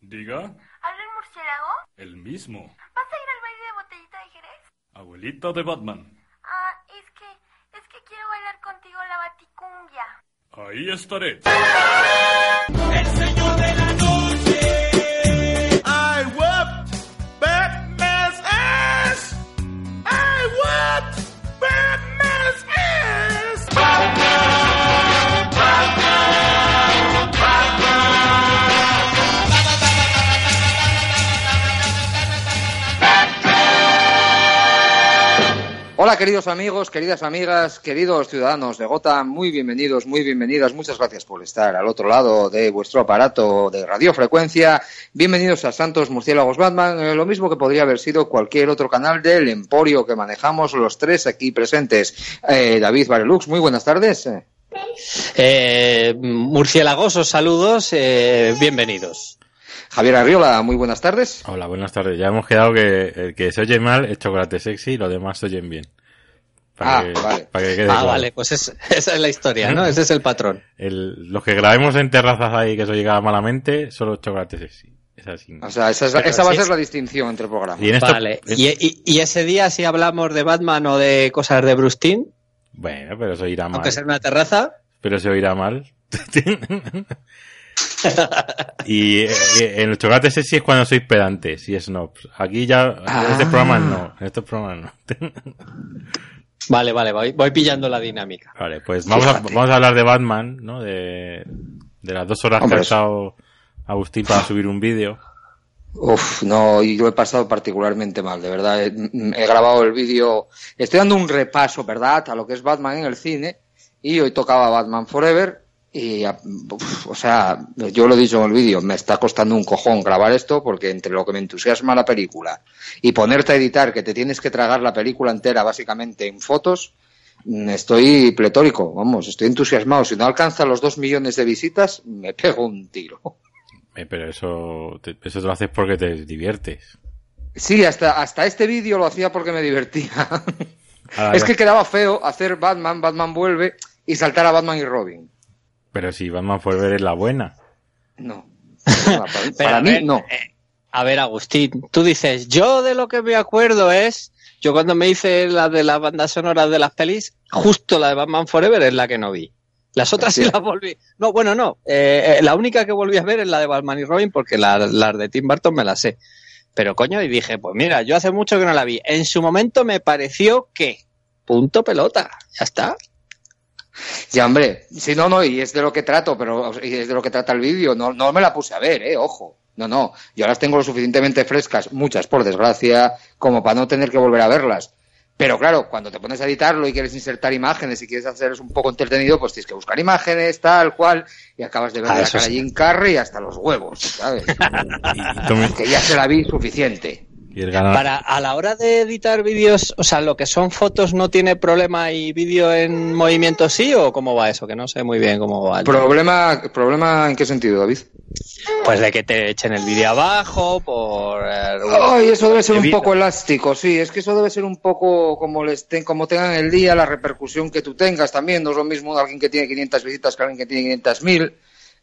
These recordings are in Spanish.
Diga, ¿Habla el murciélago? el mismo. ¿Vas a ir al baile de botellita de Jerez? Abuelita de Batman. Ah, es que, es que quiero bailar contigo la baticumbia. Ahí estaré. I Hola queridos amigos, queridas amigas, queridos ciudadanos de Gotham, muy bienvenidos, muy bienvenidas, muchas gracias por estar al otro lado de vuestro aparato de radiofrecuencia. Bienvenidos a Santos Murciélagos Batman, eh, lo mismo que podría haber sido cualquier otro canal del emporio que manejamos los tres aquí presentes. Eh, David Barelux, muy buenas tardes. Eh, Eh, murciélagosos saludos, bienvenidos. Javier Arriola, muy buenas tardes. Hola, buenas tardes. Ya hemos quedado que el que se oye mal es chocolate sexy y los demás se oyen bien. Ah, vale. para que quede Ah, claro. vale, pues es- esa es la historia, ¿no? Ese es el patrón. El- los que grabemos en terrazas ahí que se llega malamente, solo chocolate sexy. Es así. O sea, esa, es esa va a ser la distinción entre programas. Y en esto, Vale. es- Y, y- y ese día si hablamos de Batman o de cosas de Bruce Timm, Bueno, pero se oirá mal. aunque sea en una terraza, Pero se oirá mal. y eh, en el chocolate sexy es cuando sois pedantes y snobs. Aquí ya, en Ah. estos programas no. En estos programas no. vale, vale, voy, voy pillando la dinámica. Vale, pues vamos a, Fíjate. vamos a hablar de Batman, ¿no? De, de las dos horas Hombre, que ha estado Agustín para subir un vídeo. Uf, no, y yo he pasado particularmente mal, de verdad. He, he grabado el vídeo, estoy dando un repaso, ¿verdad?, a lo que es Batman en el cine, y hoy tocaba Batman Forever, y, uf, o sea, yo lo he dicho en el vídeo, me está costando un cojón grabar esto, porque entre lo que me entusiasma la película y ponerte a editar, que te tienes que tragar la película entera básicamente en fotos, mm, estoy pletórico, vamos, estoy entusiasmado. Si no alcanza los dos millones de visitas, me pego un tiro. Eh, pero eso, te- eso te lo haces porque te diviertes. Sí, hasta, hasta este vídeo lo hacía porque me divertía. Ahora es que quedaba feo hacer Batman, Batman vuelve y saltar a Batman y Robin. Pero si Batman Forever es la buena. No. Para, mí, ver, no. eh, a ver, Agustín, tú dices, yo de lo que me acuerdo es, yo cuando me hice la de las bandas sonoras de las pelis, justo la de Batman Forever es la que no vi. Las otras sí las volví. No, bueno, no. eh, eh, la única que volví a ver es la de Batman y Robin porque la- las de Tim Burton me las sé. Pero coño, y dije, pues mira, yo hace mucho que no la vi. En su momento me pareció que, punto pelota, ya está. Ya, hombre, si no, no, y es de lo que trato, pero y es de lo que trata el vídeo. No, no me la puse a ver, eh, ojo. No, no. Yo las tengo lo suficientemente frescas, muchas por desgracia, como para no tener que volver a verlas. Pero claro, cuando te pones a editarlo y quieres insertar imágenes y quieres hacer un poco entretenido, pues tienes que buscar imágenes, tal cual, y acabas de ver Ah, la cara sí. Jim Carrey hasta los huevos, ¿sabes? Que ya se la vi suficiente. Y el ganador. Para a la hora de editar vídeos, o sea, lo que son fotos no tiene problema y vídeo en movimiento sí o cómo va eso, que no sé muy bien cómo va. el- ¿Problema, ¿Problema en qué sentido, David? Pues de que te echen el vídeo abajo por eh, Ay, eso debe ser un poco elástico, sí, es que eso debe ser un poco como les ten- como tengan el día, la repercusión que tú tengas también, no es lo mismo alguien que tiene 500 visitas que alguien que tiene 500.000.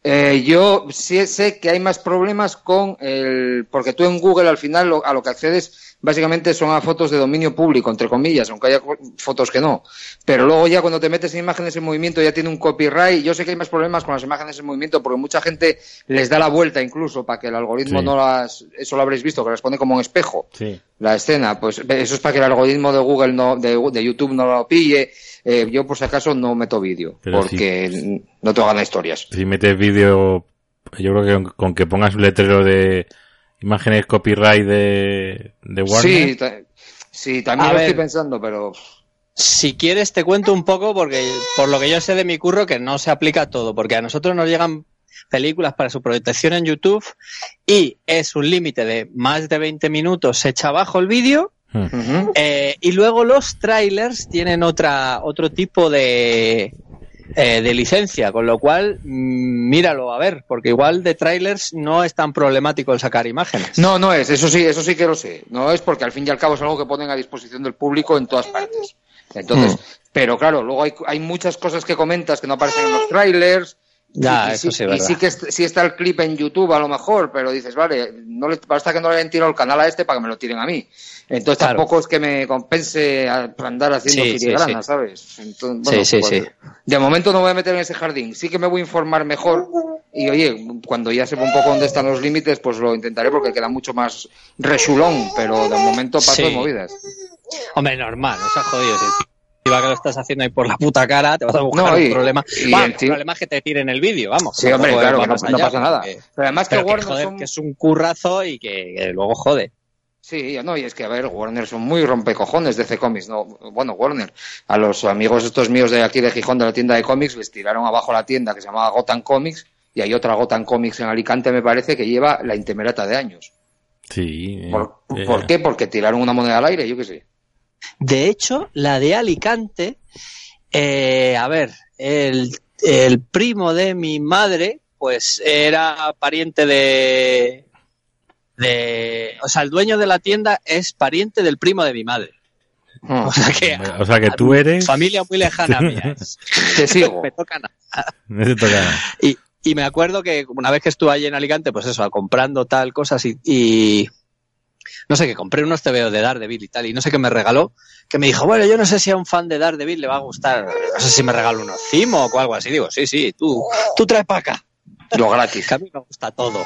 Eh, yo sí sé que hay más problemas con el, porque tú en Google al final lo- a lo que accedes básicamente son a fotos de dominio público, entre comillas, aunque haya fotos que no. Pero luego ya cuando te metes en imágenes en movimiento ya tiene un copyright. Yo sé que hay más problemas con las imágenes en movimiento porque mucha gente les da la vuelta incluso para que el algoritmo Sí. no las, eso lo habréis visto, que las pone como un espejo Sí. la escena. Pues eso es para que el algoritmo de Google no, de, de YouTube no lo pille. Eh, yo por si acaso no meto vídeo porque no te ganar historias. Si metes vídeo, yo creo que con, con que pongas un letrero de imágenes copyright de, de Warner. Sí, ta- sí, también A lo ver. estoy pensando, pero Si quieres te cuento un poco porque por lo que yo sé de mi curro que no se aplica a todo, porque a nosotros nos llegan películas para su protección en YouTube y es un límite de más de 20 minutos, se echa abajo el vídeo Hmm. Eh, y luego los trailers tienen otra, otro tipo de, eh, de licencia, con lo cual mm, míralo a ver, porque igual de trailers no es tan problemático el sacar imágenes. No, no es, eso sí, eso sí que lo sé. No es porque al fin y al cabo es algo que ponen a disposición del público en todas partes. Entonces, Hmm. pero claro, luego hay, hay muchas cosas que comentas que no aparecen en los trailers. Ya, y, eso sí, y verdad. sí que sí está el clip en YouTube a lo mejor, pero dices, vale, no le, basta que no le hayan tirado el canal a este para que me lo tiren a mí. Entonces Claro. tampoco es que me compense andar haciendo Sí, sí, filigrana, sí. ¿sabes? Entonces, Sí, bueno, sí, pues, sí. De momento no me voy a meter en ese jardín. Sí que me voy a informar mejor y oye, cuando ya sepa un poco dónde están los límites, pues lo intentaré porque queda mucho más resulón, pero de momento paso de movidas. Hombre, normal, no seas jodido. Si que lo estás haciendo ahí por la puta cara, te vas a buscar No, y- un problema. y Vamos, el problema es que te tiren el vídeo, vamos. Sí, hombre, claro, que no, pasa nada. porque- Pero además que pero que, joder, son... que es un currazo y que, que luego jode. Sí, no, y es que, a ver, Warner son muy rompecojones de C Comics, ¿no? Bueno, Warner, a los amigos estos míos de aquí de Gijón, de la tienda de cómics, les tiraron abajo la tienda que se llamaba Gotham Comics, y hay otra Gotham Comics en Alicante, me parece, que lleva la intemerata de años. Sí. eh, ¿Por, eh, ¿por qué? Porque tiraron una moneda al aire, yo qué sé. De hecho, la de Alicante, eh, a ver, el, el primo de mi madre, pues era pariente de, de, o sea, el dueño de la tienda es pariente del primo de mi madre. Hmm. O sea que, O sea que tú eres. familia muy lejana mía. es. Te sigo. Me toca nada. No te toca nada. Y, y me acuerdo que una vez que estuve allí en Alicante, pues eso, comprando tal cosas y, y no sé, que compré unos TVO de Daredevil y tal, y no sé qué me regaló, que me dijo, bueno, yo no sé si a un fan de Daredevil le va a gustar, no sé si me regaló unos Cimo o algo así. Digo, sí, sí, tú, tú traes para acá, Lo gratis. que a mí me gusta todo.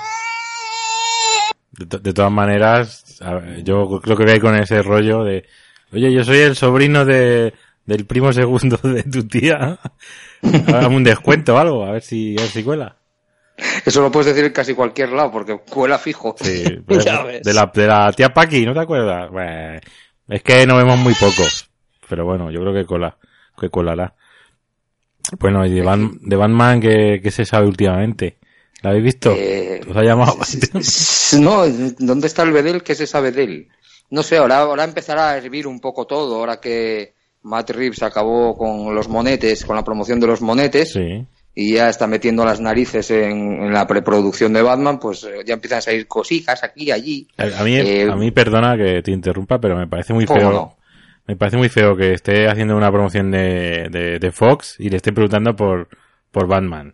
De, to- de todas maneras, yo creo que ir con ese rollo de, oye, yo soy el sobrino de, del primo segundo de tu tía. Hágame un descuento o algo, a ver si, a ver si cuela. Eso lo puedes decir en casi cualquier lado, porque cuela fijo. Sí, Ya ves. de, la, de la tía Paqui, ¿no te acuerdas? Bueno, es que no vemos muy pocos. Pero bueno, yo creo que cola, que colará. Bueno, y de, Ban- de Batman, ¿qué, qué se sabe últimamente? ¿La habéis visto? Eh, ¿Os ha llamado? No, ¿dónde está el Bedel? ¿Qué se sabe de él? No sé, ahora, ahora empezará a hervir un poco todo, ahora que Matt Reeves acabó con los monetes, con la promoción de los monetes, Sí. y ya está metiendo las narices en, en la preproducción de Batman, pues eh, ya empiezan a salir cositas aquí, allí. A, a mí, Eh, a mí, perdona que te interrumpa, pero me parece muy ¿Cómo feo. no? Me parece muy feo que esté haciendo una promoción de, de, de Fox y le estén preguntando por, por Batman.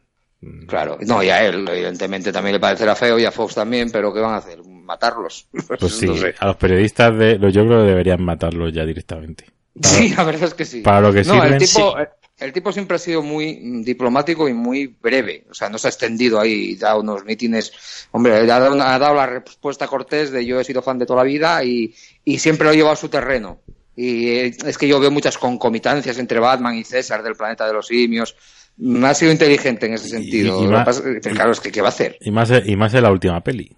Claro, no, y a él, evidentemente, también le parecerá feo, y a Fox también, pero ¿qué van a hacer? ¿Matarlos? Pues sí, No sé. a los periodistas de, lo- yo creo que deberían matarlos ya directamente. Sí, la verdad es que sí. para lo que no, sirven, el tipo, el tipo siempre ha sido muy mm, diplomático y muy breve. O sea, no se ha extendido ahí, da unos mítines. Hombre, ha dado, una- ha dado la respuesta cortés de yo he sido fan de toda la vida y, y siempre lo ha llevado a su terreno. Y eh, es que yo veo muchas concomitancias entre Batman y César del planeta de los simios. Mm, Ha sido inteligente en ese sentido. y más- pasa- claro, es que ¿qué va a hacer? Y más, y más en la última peli.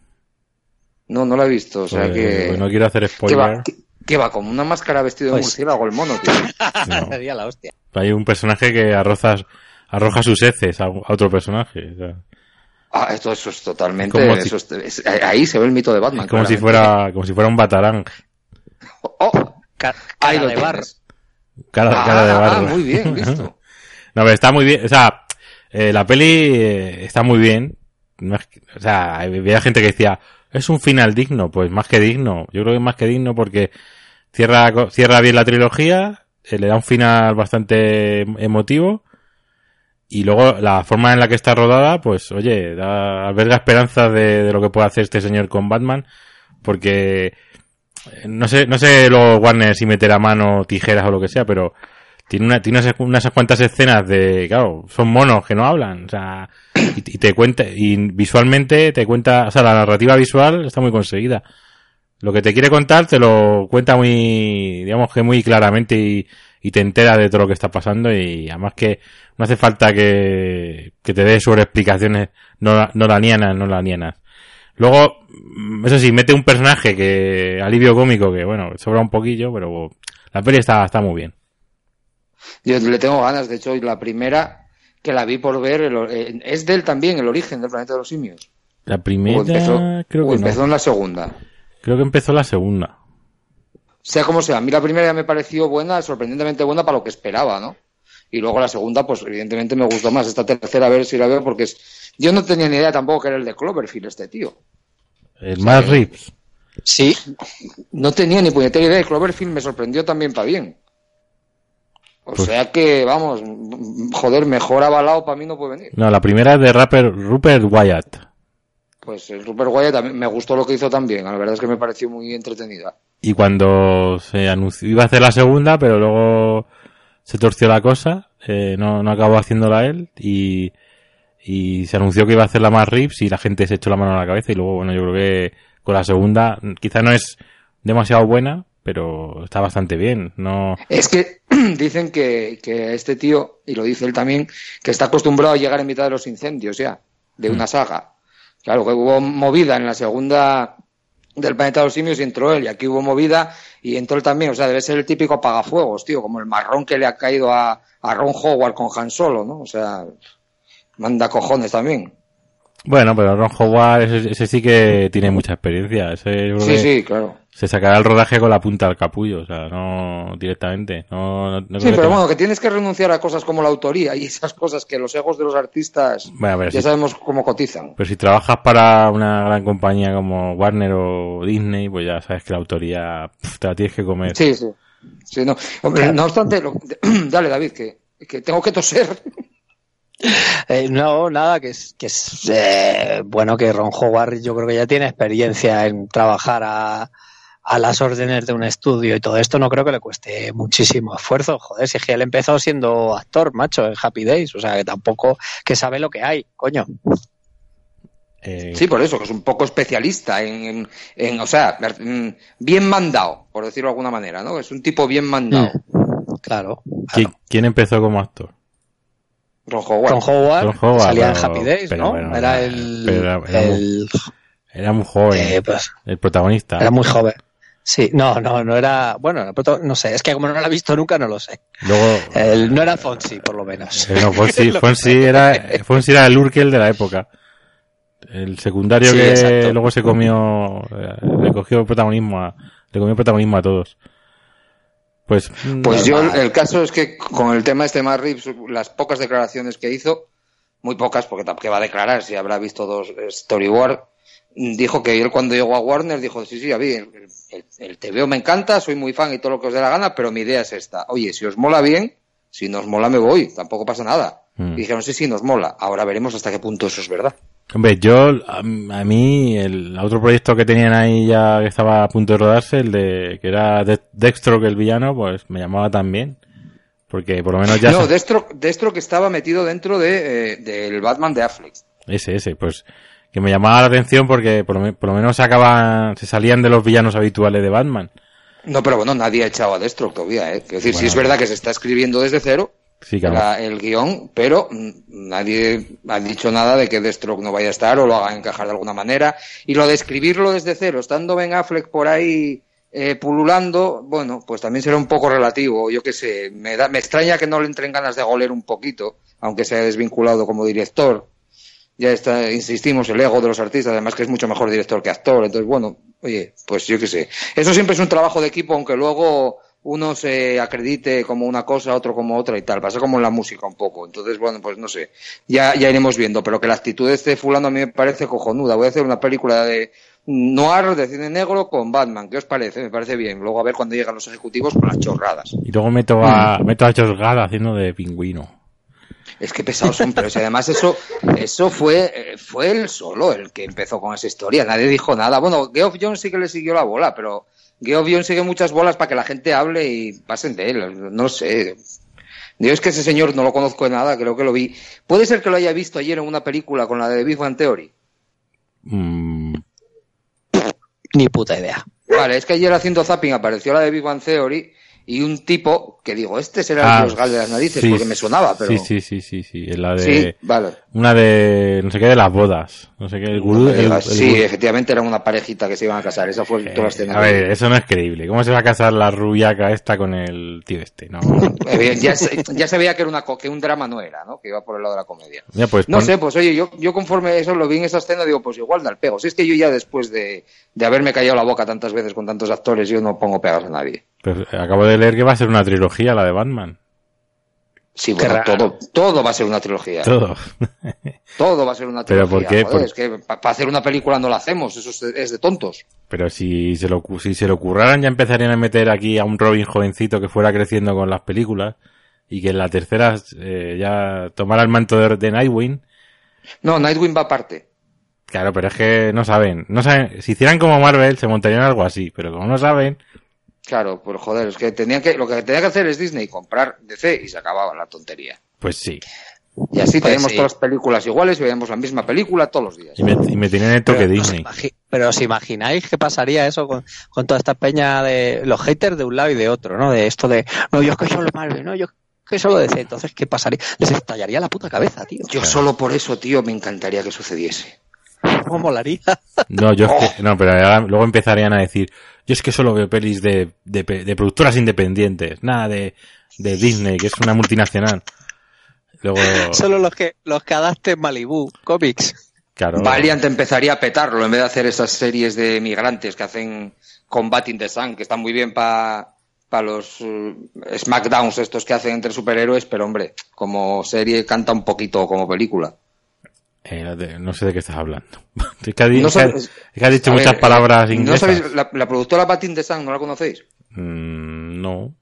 No, no lo he visto. O sea Pues, que. pues no quiero hacer ¿Qué va, spoiler. qué- qué va? Con una máscara vestido de Pues- murciélago el mono, tío. No. Sería la hostia. Hay un personaje que arroza, arroja sus heces a, a otro personaje. o sea, Ah, esto eso es totalmente. Como si- eso es- es- ahí se ve el mito de Batman. es como si fuera, como si fuera un batarang. Oh, Ca- ahí cara lo de barro. Cara, Ah, cara de ah, barro. muy bien, listo. No, pero está muy bien. O sea, eh, la peli eh, está muy bien. No es o sea, había gente que decía, es un final digno. Pues más que digno. Yo creo que es más que digno porque cierra, cierra bien la trilogía, eh, le da un final bastante emotivo. Y luego la forma en la que está rodada, pues oye, da, alberga esperanzas de, de lo que puede hacer este señor con Batman. Porque eh, no sé, no sé luego Warner si meterá mano, tijeras o lo que sea, pero tiene una, tiene unas, unas cuantas escenas de, claro, son monos que no hablan, o sea, y, te cuenta, y visualmente te cuenta, o sea, la narrativa visual está muy conseguida. Lo que te quiere contar te lo cuenta muy, digamos que muy claramente y, te entera de todo lo que está pasando y además que no hace falta que, que te dé sobre explicaciones no, no lanianas, no lanianas. Luego, mm, eso sí, mete un personaje que, alivio cómico, que bueno, sobra un poquillo, pero la peli está, está muy bien. Yo le tengo ganas, de hecho, la primera que la vi por ver. el- eh, es de él también, el origen del planeta de los simios. La O primera, empezó, creo o que empezó no. en la segunda. Creo que empezó la segunda. Sea como sea, a mí la primera ya me pareció buena, sorprendentemente buena para lo que esperaba, ¿no? Y luego la segunda, pues evidentemente me gustó más. Esta tercera, a ver si la veo, porque es... yo no tenía ni idea tampoco que era el de Cloverfield este tío. El Matt Reeves. Sí, No tenía ni puñetera idea y Cloverfield me sorprendió también para bien. O Pues- sea que, vamos, joder, mejor avalado para mí no puede venir. No, la primera es de rapper Rupert Wyatt. Pues el Guay también me gustó lo que hizo también. La verdad es que me pareció muy entretenida. Y cuando se anunció, iba a hacer la segunda, pero luego se torció la cosa, eh, no, no acabó haciéndola él y, y se anunció que iba a hacer la más Rips y la gente se echó la mano a la cabeza y luego, bueno, yo creo que con la segunda, quizá no es demasiado buena, pero está bastante bien, no, Es que dicen que, que este tío, y lo dice él también, que está acostumbrado a llegar en mitad de los incendios ya, de una saga. Claro, que hubo movida en la segunda del planeta de los simios y entró él, y aquí hubo movida y entró él también. O sea, debe ser el típico apagafuegos, tío, como el marrón que le ha caído a, a Ron Howard con Han Solo, ¿no? O sea, manda cojones también. Bueno, pero Ron Howard, ese, ese sí que tiene mucha experiencia. Ese Sí, que sí, claro. Se sacará el rodaje con la punta al capullo, o sea, no directamente. No, no, no Sí, que pero bueno, que tienes que renunciar a cosas como la autoría y esas cosas que los egos de los artistas Bueno, ya sabemos cómo cotizan. Pero si trabajas para una gran compañía como Warner o Disney, pues ya sabes que la autoría pf, te la tienes que comer. Sí, sí. Sí, no. Hombre, no obstante, lo- dale, David, que, que tengo que toser. Eh, no, nada, que es, que es eh, bueno que Ron Howard yo creo que ya tiene experiencia en trabajar a, a las órdenes de un estudio y todo esto no creo que le cueste muchísimo esfuerzo. Joder, si es que él empezó siendo actor, macho, en Happy Days, o sea que tampoco que sabe lo que hay, coño. Eh, Sí, por eso, que es un poco especialista en, en, en, o sea, mm, bien mandado, por decirlo de alguna manera, ¿no? Es un tipo bien mandado. Mm, claro. ¿quién, quién empezó como actor? Ron Howard. Ron Howard, Ron Howard, salía pero- en Happy Days, pero ¿no? bueno, era muy- el- Era muy joven, eh, pues, el protagonista. era muy joven. Sí, no, no, no era, bueno, no sé, es que como no lo he visto nunca no lo sé. Luego, El- no era Fonsi, por lo menos. eh, no, Fonsi, Fonsi era, Fonsi era el Urkel de la época. El secundario Sí, que exacto. luego se comió, eh, le cogió protagonismo a, le comió protagonismo a todos. Pues, Pues yo, Normal. el caso es que con el tema este más las pocas declaraciones que hizo, muy pocas, porque tampoco va a declarar si habrá visto dos eh, storyboard, mm, dijo que él cuando llegó a Warner dijo, sí, sí, a mí el, el, TVO me encanta, soy muy fan y todo lo que os dé la gana, pero mi idea es esta. Oye, si os mola bien, si nos mola me voy, tampoco pasa nada. Mm. Y dijeron, sí, sí, nos mola. Ahora veremos hasta qué punto eso es verdad. Hombre, yo, a, a mí, el otro proyecto que tenían ahí ya que estaba a punto de rodarse, el de, que era de Dextro el villano, pues me llamaba también. Porque por lo menos ya... no, Destro, Destro que estaba metido dentro de, eh, del Batman de Affleck. Ese, ese, pues que me llamaba la atención porque por lo, me- por lo menos sacaban, se salían de los villanos habituales de Batman. No, pero bueno, nadie ha echado a Destro todavía, ¿eh? Quiero decir, sí Bueno, es verdad que se está escribiendo desde cero, Sí, claro. la- el guion, pero mm, nadie ha dicho nada de que Deathstroke no vaya a estar o lo haga encajar de alguna manera. Y lo de escribirlo desde cero, estando Ben Affleck por ahí eh, pululando, bueno, pues también será un poco relativo. Yo qué sé, me, da, me extraña que no le entren ganas de goler un poquito, aunque se haya desvinculado como director. Ya está, insistimos, el ego de los artistas, además que es mucho mejor director que actor. Entonces, bueno, oye, pues yo qué sé. Eso siempre es un trabajo de equipo, aunque luego uno se acredite como una cosa, otro como otra y tal. Pasa como en la música un poco. Entonces, bueno, pues no sé. Ya, ya iremos viendo. Pero que la actitud de este fulano a mí me parece cojonuda. Voy a hacer una película de noir, de cine negro, con Batman. ¿Qué os parece? Me parece bien. Luego a ver cuando llegan los ejecutivos con las chorradas. Y luego meto a, meto a Gad haciendo de pingüino. Es que pesados son, pero si además eso, eso fue, eh, fue él solo el que empezó con esa historia. Nadie dijo nada. Bueno, Geoff Jones sí que le siguió la bola, pero Geoff Jones sigue muchas bolas para que la gente hable y pasen de él. No sé. Yo es que ese señor no lo conozco de nada, creo que lo vi. Puede ser que lo haya visto ayer en una película con la de Big Bang Theory. Mm, Ni puta idea. Vale, es que ayer haciendo zapping apareció la de Big Bang Theory y un tipo que digo, este será Ah, el Dios Gal de las narices, sí, porque me sonaba, pero... Sí, sí, sí, sí, sí. La de, Sí, vale. Una de, no sé qué, de las bodas. No sé qué, el gurú. el- el sí, gurú- efectivamente era una parejita que se iban a casar, esa fue toda la escena. a ver, eso no es creíble. ¿Cómo se va a casar la rubiaca esta con el tío este? No. Eh, ya, se, ya se veía que, era una, co- que un drama no era, ¿no? Que iba por el lado de la comedia. Pues No pon- sé, pues oye, yo, yo conforme eso lo vi en esa escena, digo, pues igual da el pego. Si es que yo ya después de, de haberme callado la boca tantas veces con tantos actores, yo no pongo pegas a nadie. Pues acabo de leer que va a ser una trilogía, la de Batman. Sí, bueno, todo, todo va a ser una trilogía. Todo. Todo va a ser una Pero trilogía. ¿por qué? joder, Por- Es que para hacer una película no la hacemos, eso es de, es de tontos. Pero si se, lo, si se lo curraran ya empezarían a meter aquí a un Robin jovencito que fuera creciendo con las películas y que en la tercera eh, ya tomara el manto de, de Nightwing. No, Nightwing va aparte. Claro, pero es que no saben, no saben, si hicieran como Marvel se montarían algo así, pero como no saben, Claro, pues joder, es que tenían que, lo que tenía que hacer es Disney, comprar DC y se acababa la tontería. pues sí. Y así Pues tenemos sí. todas las películas iguales y veíamos la misma película todos los días. Y me, y me tenían el toque Pero, ¿os Disney. imagi- pero os imagináis qué pasaría eso con, con toda esta peña de los haters de un lado y de otro, ¿no? De esto de, no, yo es que solo Marvel, no, yo es que solo DC. Entonces, ¿qué pasaría? Les estallaría la puta cabeza, tío. Yo solo por eso, tío, me encantaría que sucediese. ¿Cómo molaría? No, yo es que, no, pero ahora- luego empezarían a decir, yo es que solo veo pelis de, de, pe- de productoras independientes, nada de, de Disney, que es una multinacional. Luego, Solo los que, los que adapten Malibu, cómics. claro, Valiant empezaría a petarlo en vez de hacer esas series de migrantes que hacen Combating the Sun, que están muy bien para los eh, Smackdowns estos que hacen entre superhéroes, pero hombre, como serie canta un poquito como película. Eh, no no sé de qué estás hablando. Es que, ha No es que ha- dicho muchas ver, palabras ¿No inglesas. sabéis la, la productora Batting the Sun, no la conocéis? Mm, no.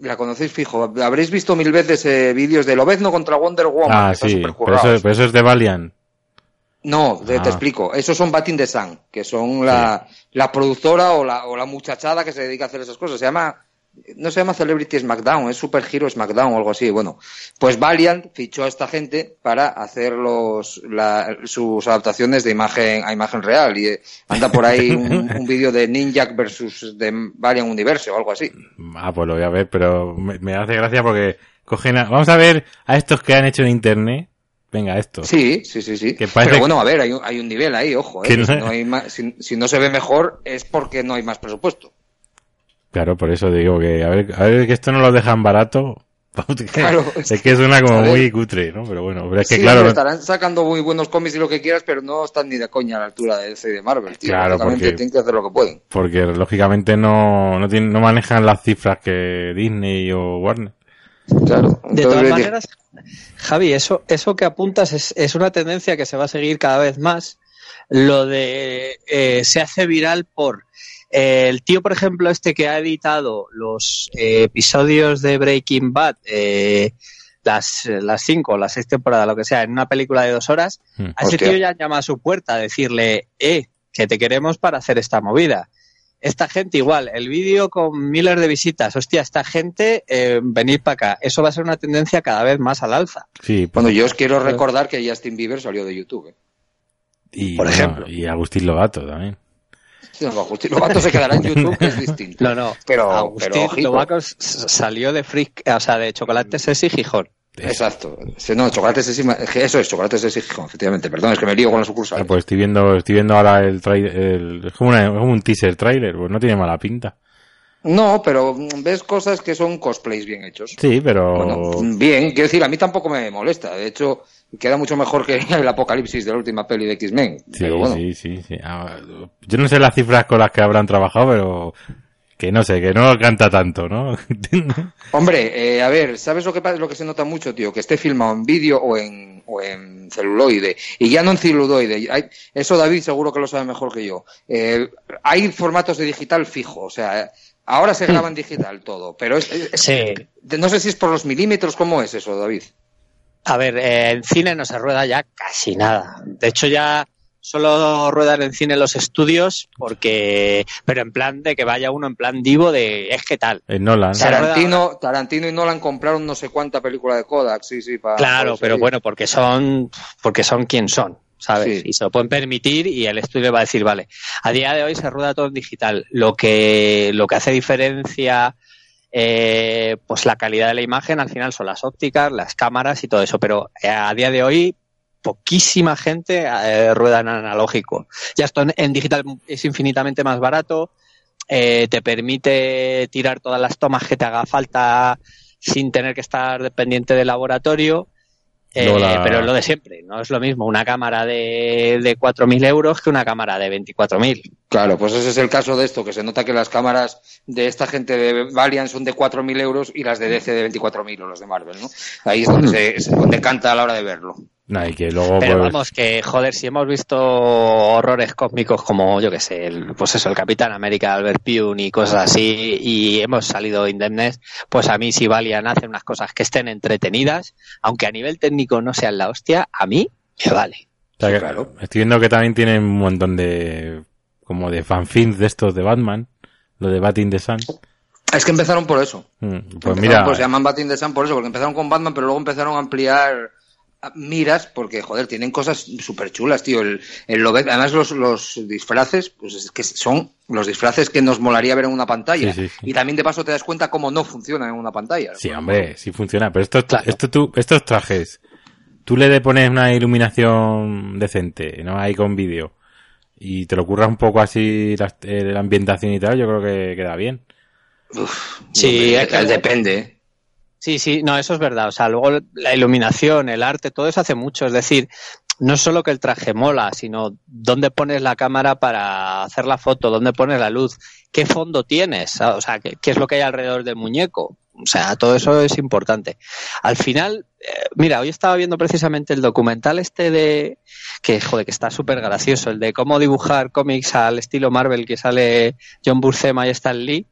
La conocéis fijo. Habréis visto mil veces eh, vídeos de Lobezno contra Wonder Woman. Ah, sí, pero eso, pero eso es de Valiant. No, te, te Ah. explico. Esos son Batting the Sun, que son la, la productora o la, o la muchachada que se dedica a hacer esas cosas. Se llama, no se llama Celebrity SmackDown, es Super Hero SmackDown o algo así. Bueno, pues Valiant fichó a esta gente para hacer los, la- sus adaptaciones de imagen a imagen real. Y eh, anda por ahí un, un vídeo de Ninja versus de Valiant Universe o algo así. Ah, pues lo voy a ver, pero me, me hace gracia porque cogen a- vamos a ver a estos que han hecho en internet. Venga, esto. Sí, sí, sí, sí. Que parece Pero bueno, a ver, hay un, hay un nivel ahí, ojo. eh, no- si, no hay más- si- si no se ve mejor es porque no hay más presupuesto. Claro, por eso digo que a ver, a ver que esto no lo dejan barato. Claro, es que suena como muy cutre, ¿no? Pero bueno, pero es que sí, claro, estarán sacando muy buenos cómics y lo que quieras, pero no están ni de coña a la altura de DC y de Marvel, tío. Claro, porque- tienen que hacer lo que pueden. porque lógicamente no, no, tienen, no manejan las cifras que Disney o Warner. Claro. De todas maneras, Javi, eso, eso que apuntas es, es una tendencia que se va a seguir cada vez más. Lo de eh, se hace viral por el tío, por ejemplo, este que ha editado los eh, episodios de Breaking Bad, eh, las, las cinco, las seis temporadas, lo que sea, en una película de dos horas, Hmm. a ese Hostia. tío ya llama a su puerta a decirle, eh, que te queremos para hacer esta movida. Esta gente igual, el vídeo con miles de visitas, hostia, esta gente, eh, venid para acá. Eso va a ser una tendencia cada vez más al alza. Sí, Bueno, yo os quiero recordar que Justin Bieber salió de YouTube. ¿eh? y, por bueno, ejemplo. y Agustín Lobato también. No, Agustín Lobato se quedará en YouTube, que es distinto. No, no, Pero, Agustín pero s- salió de Frisk, o sea, de Chocolate Sesi Gijón. Exacto. No, chocolate es eso es chocolate es Gijón, efectivamente. Perdón, es que me lío con la sucursal. Ah, pues estoy viendo, estoy viendo ahora el trailer, es, como una- es como un teaser trailer, pues no tiene mala pinta. No, pero mm, ves cosas que son cosplays bien hechos. Sí, pero Bueno, bien, quiero decir, a mí tampoco me molesta. De hecho, queda mucho mejor que el apocalipsis de la última peli de X-Men. sí, bueno, sí, sí, sí. Ah, yo no sé las cifras con las que habrán trabajado, pero que no sé, que no canta tanto, ¿no? hombre, eh, a ver, ¿sabes lo que pasa? Lo que se nota mucho, tío, que esté filmado en vídeo o en, o en celuloide. Y ya no en celuloide. Hay- eso David seguro que lo sabe mejor que yo. Eh, hay formatos de digital fijo, o sea, ahora se graba en digital todo, pero es, es- Sí. no sé si es por los milímetros, ¿cómo es eso, David? A ver, eh, en cine no se rueda ya casi nada. De hecho, ya solo ruedan en cine los estudios porque, pero en plan de que vaya uno en plan divo de es que tal. En Nolan. Tarantino, Tarantino y Nolan compraron no sé cuánta película de Kodak, sí, sí, para... Claro, para pero bueno, porque son, porque son quien son, ¿sabes? Sí. Y se lo pueden permitir y el estudio va a decir, vale, a día de hoy se rueda todo en digital. Lo que, lo que hace diferencia eh, pues la calidad de la imagen al final son las ópticas, las cámaras y todo eso, pero eh, a día de hoy poquísima gente eh, rueda en analógico. Ya esto en, digital es infinitamente más barato, eh, te permite tirar todas las tomas que te haga falta sin tener que estar dependiente del laboratorio. Eh, la- Pero es lo de siempre, no es lo mismo una cámara de, de 4.000 euros que una cámara de 24.000. Claro, pues ese es el caso de esto, que se nota que las cámaras de esta gente de Valiant son de 4.000 euros y las de DC de 24.000 o los de Marvel, ¿no? Ahí es donde, se, es donde canta a la hora de verlo. Nah, y que luego, Pero pues, vamos, que joder, si hemos visto horrores cósmicos como, yo que sé, el, pues eso, el Capitán América, Albert Pune y cosas así, y hemos salido indemnes, pues a mí si Valiant hace unas cosas que estén entretenidas, aunque a nivel técnico no sean la hostia, a mí me vale. o sea sí, que claro. estoy viendo que también tienen un montón de, como de fanfilms de estos de Batman, lo de Bat in the Sun. Es que empezaron por eso. Mm, Pues Empezaron mira, por- se llaman Batting the Sun por eso, porque empezaron con Batman, pero luego empezaron a ampliar miras, porque, joder, tienen cosas súper chulas, tío. El, el Lobet- además, los, los disfraces, pues es que son los disfraces que nos molaría ver en una pantalla. Sí, sí, sí. Y también, de paso, te das cuenta cómo no funcionan en una pantalla. Sí, hombre, sí funciona. Pero estos, Claro. esto tú, estos trajes, tú le pones una iluminación decente, ¿no? Ahí con vídeo. Y te lo curras un poco así la, eh, la ambientación y tal, yo creo que queda bien. Sí, Hombre, es que- depende. Sí, sí, no, eso es verdad. O sea, luego la iluminación, el arte, todo eso hace mucho. Es decir, no solo que el traje mola, sino dónde pones la cámara para hacer la foto, dónde pones la luz, qué fondo tienes, o sea, qué, qué es lo que hay alrededor del muñeco. O sea, todo eso es importante. Al final, eh, mira, hoy estaba viendo precisamente el documental este de, que joder, que está súper gracioso, el de cómo dibujar cómics al estilo Marvel que sale John Buscema y Stan Lee,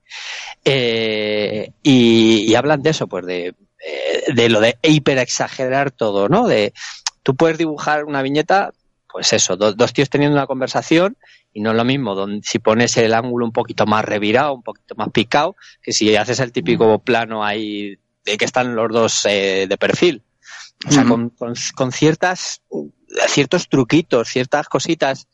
eh, y, hablan de eso, pues de, eh, de lo de hiper exagerar todo, ¿no? De, tú puedes dibujar una viñeta, pues eso, do- dos tíos teniendo una conversación y no es lo mismo donde, si pones el ángulo un poquito más revirado, un poquito más picado, que si haces el típico plano ahí de que están los dos eh, de perfil. O sea, Ujú. con, con, con ciertas, ciertos truquitos, ciertas cositas,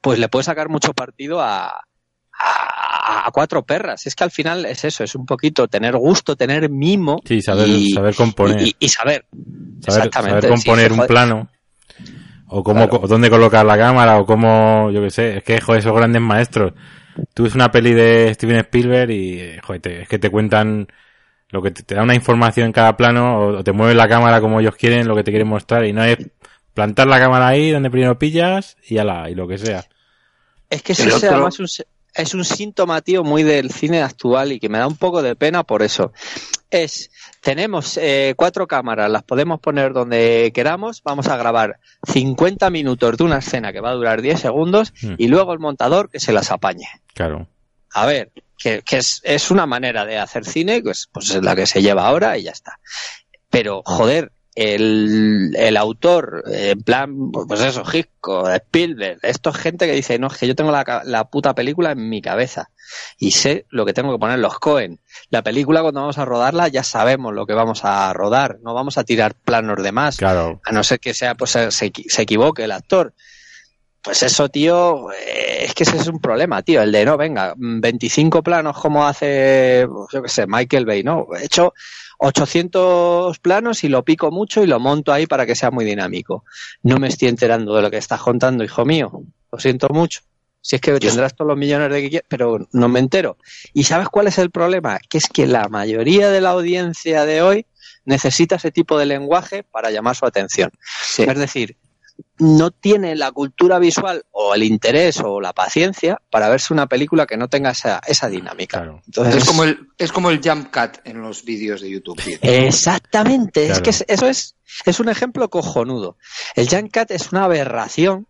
pues le puedes sacar mucho partido a, a, a cuatro perras. Es que al final es eso, es un poquito tener gusto, tener mimo. Sí, saber, y, saber componer. y- y saber. saber, Exactamente. saber componer sí, un plano. O cómo, Claro. dónde colocar la cámara, o cómo, yo qué sé, es que, joder, esos grandes maestros. Tú ves una peli de Steven Spielberg y, eh, joder, te- es que te cuentan lo que te, te da una información en cada plano, o, o te mueven la cámara como ellos quieren, lo que te quieren mostrar, y no es plantar la cámara ahí donde primero pillas y ala, y lo que sea. Es que eso es otro- además un, se- es un síntoma, tío, muy del cine actual y que me da un poco de pena por eso. Es, tenemos eh, cuatro cámaras, las podemos poner donde queramos, vamos a grabar 50 minutos de una escena que va a durar 10 segundos Hmm. y luego el montador que se las apañe. Claro. A ver, que, que es, es una manera de hacer cine, pues, pues es la que se lleva ahora y ya está. Pero, joder, el, el autor, en plan, pues eso, Hitchcock, Spielberg, esto es gente que dice, no, es que yo tengo la, la puta película en mi cabeza y sé lo que tengo que poner los Cohen. La película cuando vamos a rodarla ya sabemos lo que vamos a rodar, no vamos a tirar planos de más, Claro. a no ser que sea, pues se, se equi- se equivoque el actor. Pues eso, tío, eh, es que ese es un problema, tío. El de no, venga, mm, 25 planos como hace, yo qué sé, Michael Bay, ¿no? He hecho 800 planos y lo pico mucho y lo monto ahí para que sea muy dinámico. No me estoy enterando de lo que estás contando, hijo mío. Lo siento mucho. Si es que tendrás todos los millones de que quieras, pero no me entero. ¿Y sabes cuál es el problema? Que es que la mayoría de la audiencia de hoy necesita ese tipo de lenguaje para llamar su atención. Sí. Es decir, no tiene la cultura visual o el interés o la paciencia para verse una película que no tenga esa, esa dinámica. Claro. Entonces, Es como el, es como el jump cut en los vídeos de YouTube. Exactamente, es que es- eso es, es un ejemplo cojonudo. El Jump Cut es una aberración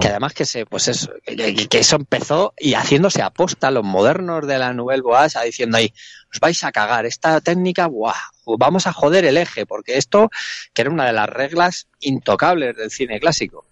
Que además que se, pues eso, que, que eso empezó y haciéndose aposta los modernos de la Nouvelle Boas, diciendo ahí, os vais a cagar, esta técnica, buah, vamos a joder el eje, porque esto, que era una de las reglas intocables del cine clásico.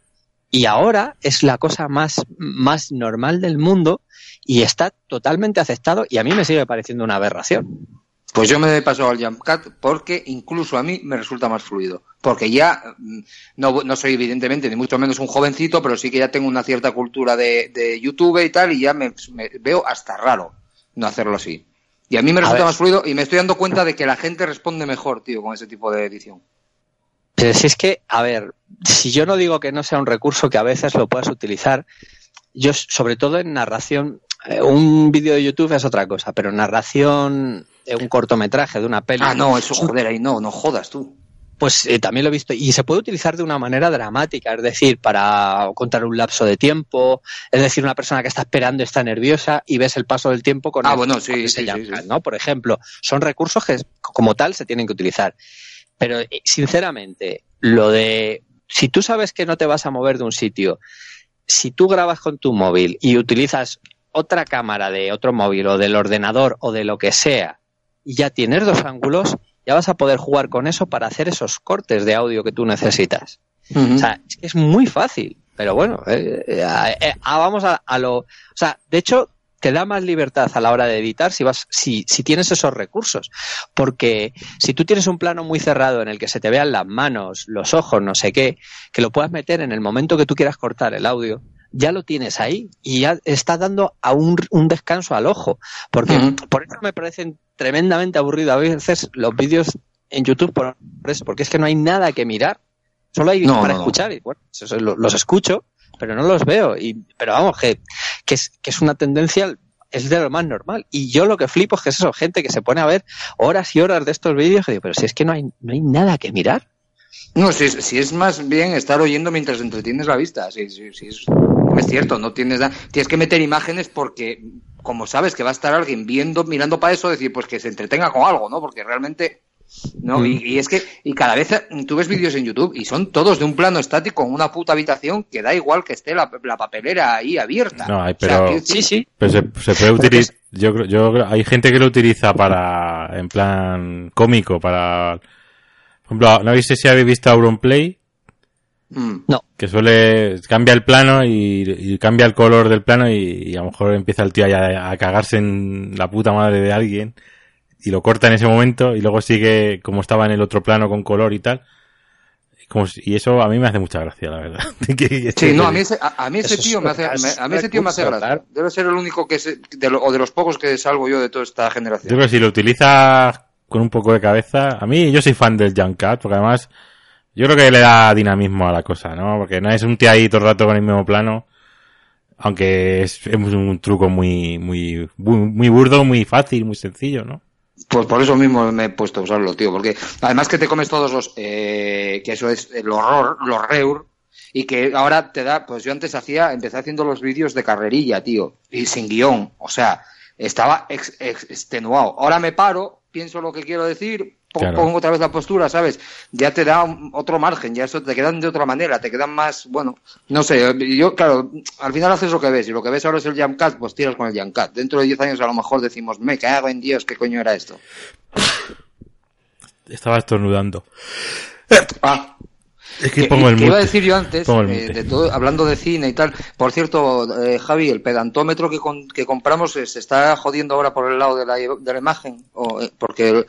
Y ahora es la cosa más, más normal del mundo y está totalmente aceptado y a mí me sigue pareciendo una aberración. Pues yo me he pasado al jump cut porque incluso a mí me resulta más fluido. Porque ya mm, no, no soy evidentemente ni mucho menos un jovencito, pero sí que ya tengo una cierta cultura de, de YouTube y tal y ya me, me veo hasta raro no hacerlo así. Y a mí me resulta más fluido y me estoy dando cuenta de que la gente responde mejor, tío, con ese tipo de edición. Pero si es que, a ver, si yo no digo que no sea un recurso que a veces lo puedas utilizar, yo sobre todo en narración, eh, un vídeo de YouTube es otra cosa, pero narración un cortometraje, de una peli, Ah, no, eso, joder, ahí no, no jodas tú. pues eh, también lo he visto y se puede utilizar de una manera dramática, es decir, para contar un lapso de tiempo, es decir, una persona que está esperando está nerviosa y ves el paso del tiempo con Ah, el- bueno, sí, sí, cut, sí. ¿no? Por ejemplo, son recursos que como tal se tienen que utilizar. Pero eh, sinceramente, lo de si tú sabes que no te vas a mover de un sitio, si tú grabas con tu móvil y utilizas otra cámara de otro móvil o del ordenador o de lo que sea y ya tienes dos ángulos, ya vas a poder jugar con eso para hacer esos cortes de audio que tú necesitas. O sea, es que es muy fácil. Pero bueno, eh, eh, eh, ah, vamos a, a lo. O sea, de hecho, te da más libertad a la hora de editar si vas, si, si tienes esos recursos. Porque si tú tienes un plano muy cerrado en el que se te vean las manos, los ojos, no sé qué, que lo puedas meter en el momento que tú quieras cortar el audio, ya lo tienes ahí y ya está dando a un, un descanso al ojo. Porque por eso me parecen tremendamente aburridos a veces los vídeos en YouTube, por eso, porque es que no hay nada que mirar. Solo hay No, para no, no. escuchar y bueno, eso- eso lo- los escucho, pero no los veo. Y, pero vamos, que, que, es, que es una tendencia, es de lo más normal. Y yo lo que flipo es que es eso, gente que se pone a ver horas y horas de estos vídeos digo, pero si es que no hay, no hay nada que mirar. No, si, es- si es más bien estar oyendo mientras entretienes la vista. Si, si- si es, es cierto, no tienes tienes que meter imágenes porque, como sabes que va a estar alguien viendo, mirando para eso, decir, pues que se entretenga con algo, ¿no? Porque realmente. ¿no? Y, y es que, y cada vez eh, tú ves vídeos en YouTube y son todos de un plano estático en una puta habitación que da igual que esté la, la papelera ahí abierta. No, hay, O sea, pero- que- Sí, sí. Pero se, se puede utilizar. Yo, creo- yo creo- hay gente que lo utiliza para, en plan cómico, para, por ejemplo, no sé si habéis visto Auronplay, Mm. que suele, cambia el plano y, y cambia el color del plano y, y a lo mejor empieza el tío ahí a, a cagarse en la puta madre de alguien y lo corta en ese momento y luego sigue como estaba en el otro plano con color y tal. Como si- y eso a mí me hace mucha gracia, la verdad. Que- Sí, no, a mí ese, a, a mí ese tío me hace, me- a mí ese tío me hace gracia. Debe ser el único que se, de lo- o de los pocos que salvo yo de toda esta Yo generación. creo que si lo utilizas con un poco de cabeza, a mí yo soy fan del Jump Cut, porque además yo creo que le da dinamismo a la cosa, ¿no? Porque no es un tío ahí todo el rato con el mismo plano, aunque es, un truco muy, muy, muy, burdo, muy fácil, muy sencillo, ¿no? Pues por eso mismo me he puesto a usarlo, tío, porque además que te comes todos los, eh, que eso es el horror, los reur, y que ahora te da, pues yo antes hacía, empecé haciendo los vídeos de carrerilla, tío, y sin guion, o sea, estaba ex- ex- extenuado. Ahora me paro, pienso lo que quiero decir, Claro. pongo otra vez la postura, ¿sabes? Ya te da un- otro margen, ya eso te quedan de otra manera, te quedan más, bueno, no sé, yo, claro, al final haces lo que ves, y lo que ves ahora es el jump cut, pues tiras con el jump cut. Dentro de 10 años a lo mejor decimos, me cago en Dios, ¿qué coño era esto? Estaba estornudando. Ah, Es que que, pongo el que iba a decir yo antes, eh, de todo, hablando de cine y tal. Por cierto, eh, Javi, el pedantómetro que, con- que compramos eh, se está jodiendo ahora por el lado de la, de la imagen, o, eh, porque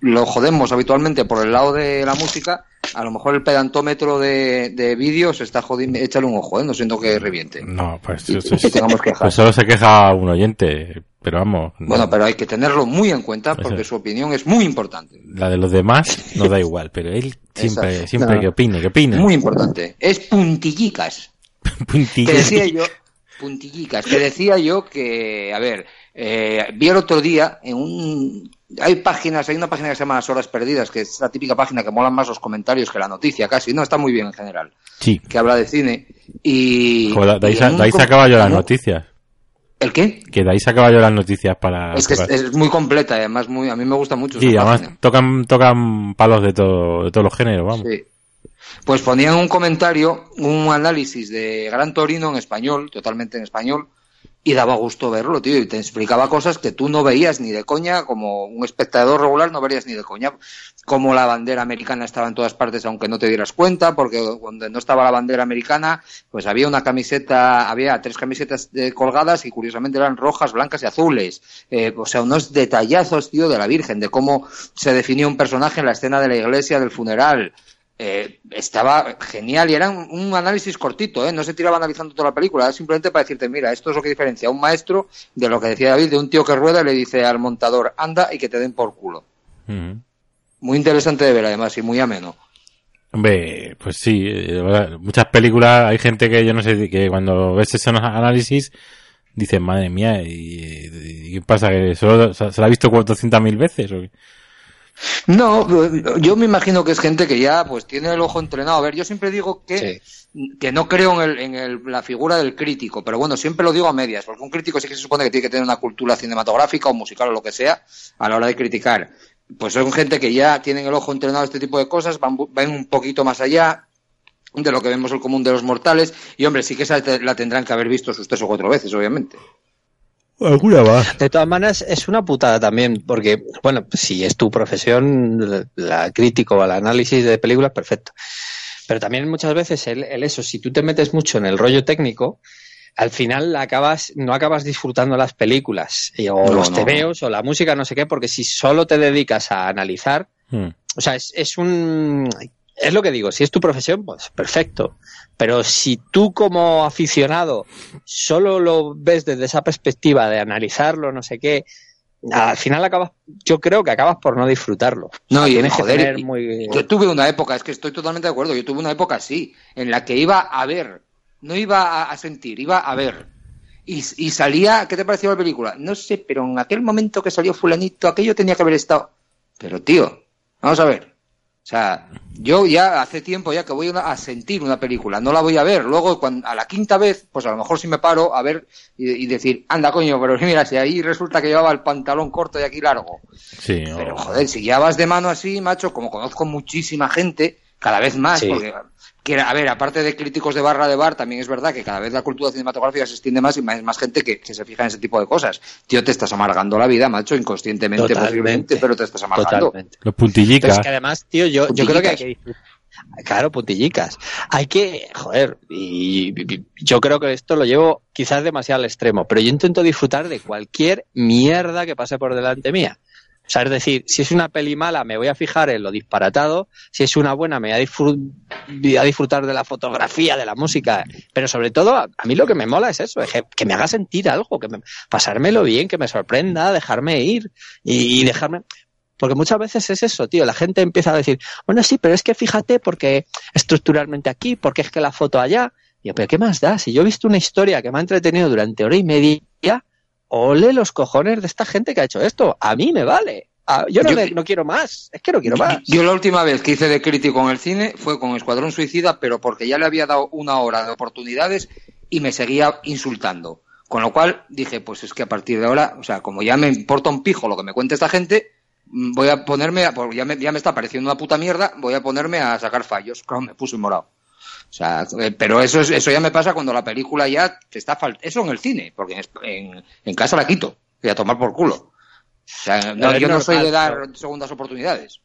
lo jodemos habitualmente por el lado de la música. A lo mejor el pedantómetro de, de vídeo se está jodiendo. Échale un ojo, ¿eh? no siento que reviente. No, pues, Y- eso y tengamos quejas. pues solo se queja un oyente, pero vamos. no. Bueno, pero hay que tenerlo muy en cuenta porque su opinión es muy importante. La de los demás nos da igual, pero él siempre, Exacto. siempre No. que opine, que opine. Muy importante. Es puntillicas. Puntillo. que decía yo, puntillicas, que decía yo que, a ver, eh, vi el otro día en un... Hay páginas, hay una página que se llama Las Horas Perdidas, que es la típica página que molan más los comentarios que la noticia, casi. No, está muy bien en general. Sí. Que habla de cine. Y... Joder, de ahí, y de ahí com- sacaba yo las noticias. ¿El qué? Que de ahí sacaba yo las noticias para... Es que es, para- es muy completa, y además muy, a mí me gusta mucho. Sí, además página. tocan, tocan palos de todo, de todos los géneros, vamos. Sí. Pues ponían un comentario, un análisis de Gran Torino en español, totalmente en español, y daba gusto verlo, tío, y te explicaba cosas que tú no veías ni de coña, como un espectador regular no verías ni de coña, como la bandera americana estaba en todas partes aunque no te dieras cuenta, porque cuando no estaba la bandera americana, pues había una camiseta, había tres camisetas eh, colgadas y curiosamente eran rojas, blancas y azules, Eh, o sea, unos detallazos, tío, de la Virgen, de cómo se definió un personaje en la escena de la iglesia del funeral, eh, estaba genial y era un, un análisis cortito, ¿eh? no se tiraba analizando toda la película, era simplemente para decirte, mira, esto es lo que diferencia a un maestro de lo que decía David, de un tío que rueda y le dice al montador, anda y que te den por culo. Ujú. Muy interesante de ver además y muy ameno. Hombre, pues sí, eh, muchas películas, hay gente que yo no sé, que cuando ves esos análisis, dices, madre mía, ¿y, y qué pasa? ¿Que solo se, se la ha visto 400.000 veces? ¿o qué? No, yo me imagino que es gente que ya pues tiene el ojo entrenado. A ver, yo siempre digo que, que no creo en, el, en el- la figura del crítico, pero bueno, siempre lo digo a medias, porque un crítico sí que se supone que tiene que tener una cultura cinematográfica o musical o lo que sea a la hora de criticar. Pues son gente que ya tienen el ojo entrenado a este tipo de cosas, van, van un poquito más allá de lo que vemos el común de los mortales y hombre, sí que esa la tendrán que haber visto sus tres o cuatro veces, obviamente. Alguna va. De todas maneras, es una putada también, porque, bueno, si es tu profesión, la, crítico o el análisis de películas, perfecto. Pero también muchas veces el, el eso, si tú te metes mucho en el rollo técnico, al final acabas, no acabas disfrutando las películas eh, o No, los no. tebeos o la música, no sé qué, porque si solo te dedicas a analizar, Hmm. o sea, es, es un. Es lo que digo, si es tu profesión, pues perfecto. Pero si tú como aficionado solo lo ves desde esa perspectiva de analizarlo, no sé qué, al final acabas, yo creo que acabas por no disfrutarlo. No, y tienes joder, que tener y- muy... Yo tuve una época, es que estoy totalmente de acuerdo, yo tuve una época así, en la que iba a ver, no iba a, a sentir, iba a ver. Y, y salía, ¿qué te pareció la película? No sé, pero en aquel momento que salió fulanito, aquello tenía que haber estado. Pero tío, vamos a ver. O sea, yo ya hace tiempo ya que voy a sentir una película, no la voy a ver. Luego, cuando, a la quinta vez, pues a lo mejor sí me paro a ver y, y decir, anda coño, pero mira, si ahí resulta que llevaba el pantalón corto y aquí largo. Sí, Pero joder, si ya vas de mano así, macho, como conozco muchísima gente, cada vez más, Sí. porque, que, a ver, aparte de críticos de barra de bar, también es verdad que cada vez la cultura cinematográfica se extiende más y más, más gente que, que se fija en ese tipo de cosas. Tío, te estás amargando la vida, macho, inconscientemente, Totalmente. posiblemente, pero te estás amargando. Totalmente. los Pero puntillicas. es que además, tío, yo, yo creo que hay que disfrutar. Claro, puntillicas. Hay que, joder, y, y- yo creo que esto lo llevo quizás demasiado al extremo, pero yo intento disfrutar de cualquier mierda que pase por delante mía. O sea, es decir, si es una peli mala me voy a fijar en lo disparatado, si es una buena me voy a, disfrutar de la fotografía, de la música, pero sobre todo a, mí lo que me mola es eso, es que, me haga sentir algo, que me, pasármelo bien, que me sorprenda, dejarme ir y, y dejarme... Porque muchas veces es eso, tío. La gente empieza a decir, bueno, sí, pero es que fíjate porque estructuralmente aquí, porque es que la foto allá. Y yo, pero ¿qué más da? Si yo he visto una historia que me ha entretenido durante hora y media, ole los cojones de esta gente que ha hecho esto. A mí me vale. A- yo no, Yo- me- no quiero más. Es que no quiero más. Yo la última vez que hice de crítico en el cine fue con Escuadrón Suicida, pero porque ya le había dado una hora de oportunidades y me seguía insultando. Con lo cual dije, pues es que a partir de ahora, o sea, como ya me importa un pijo lo que me cuente esta gente, mm, voy a ponerme, a, porque ya me, ya me está pareciendo una puta mierda, voy a ponerme a sacar fallos. Claro, me puse morado. O sea, eh, pero eso es, eso ya me pasa cuando la película ya te está fal- eso en el cine, porque en, en, casa la quito y a tomar por culo. O sea, no, yo no soy de dar segundas oportunidades.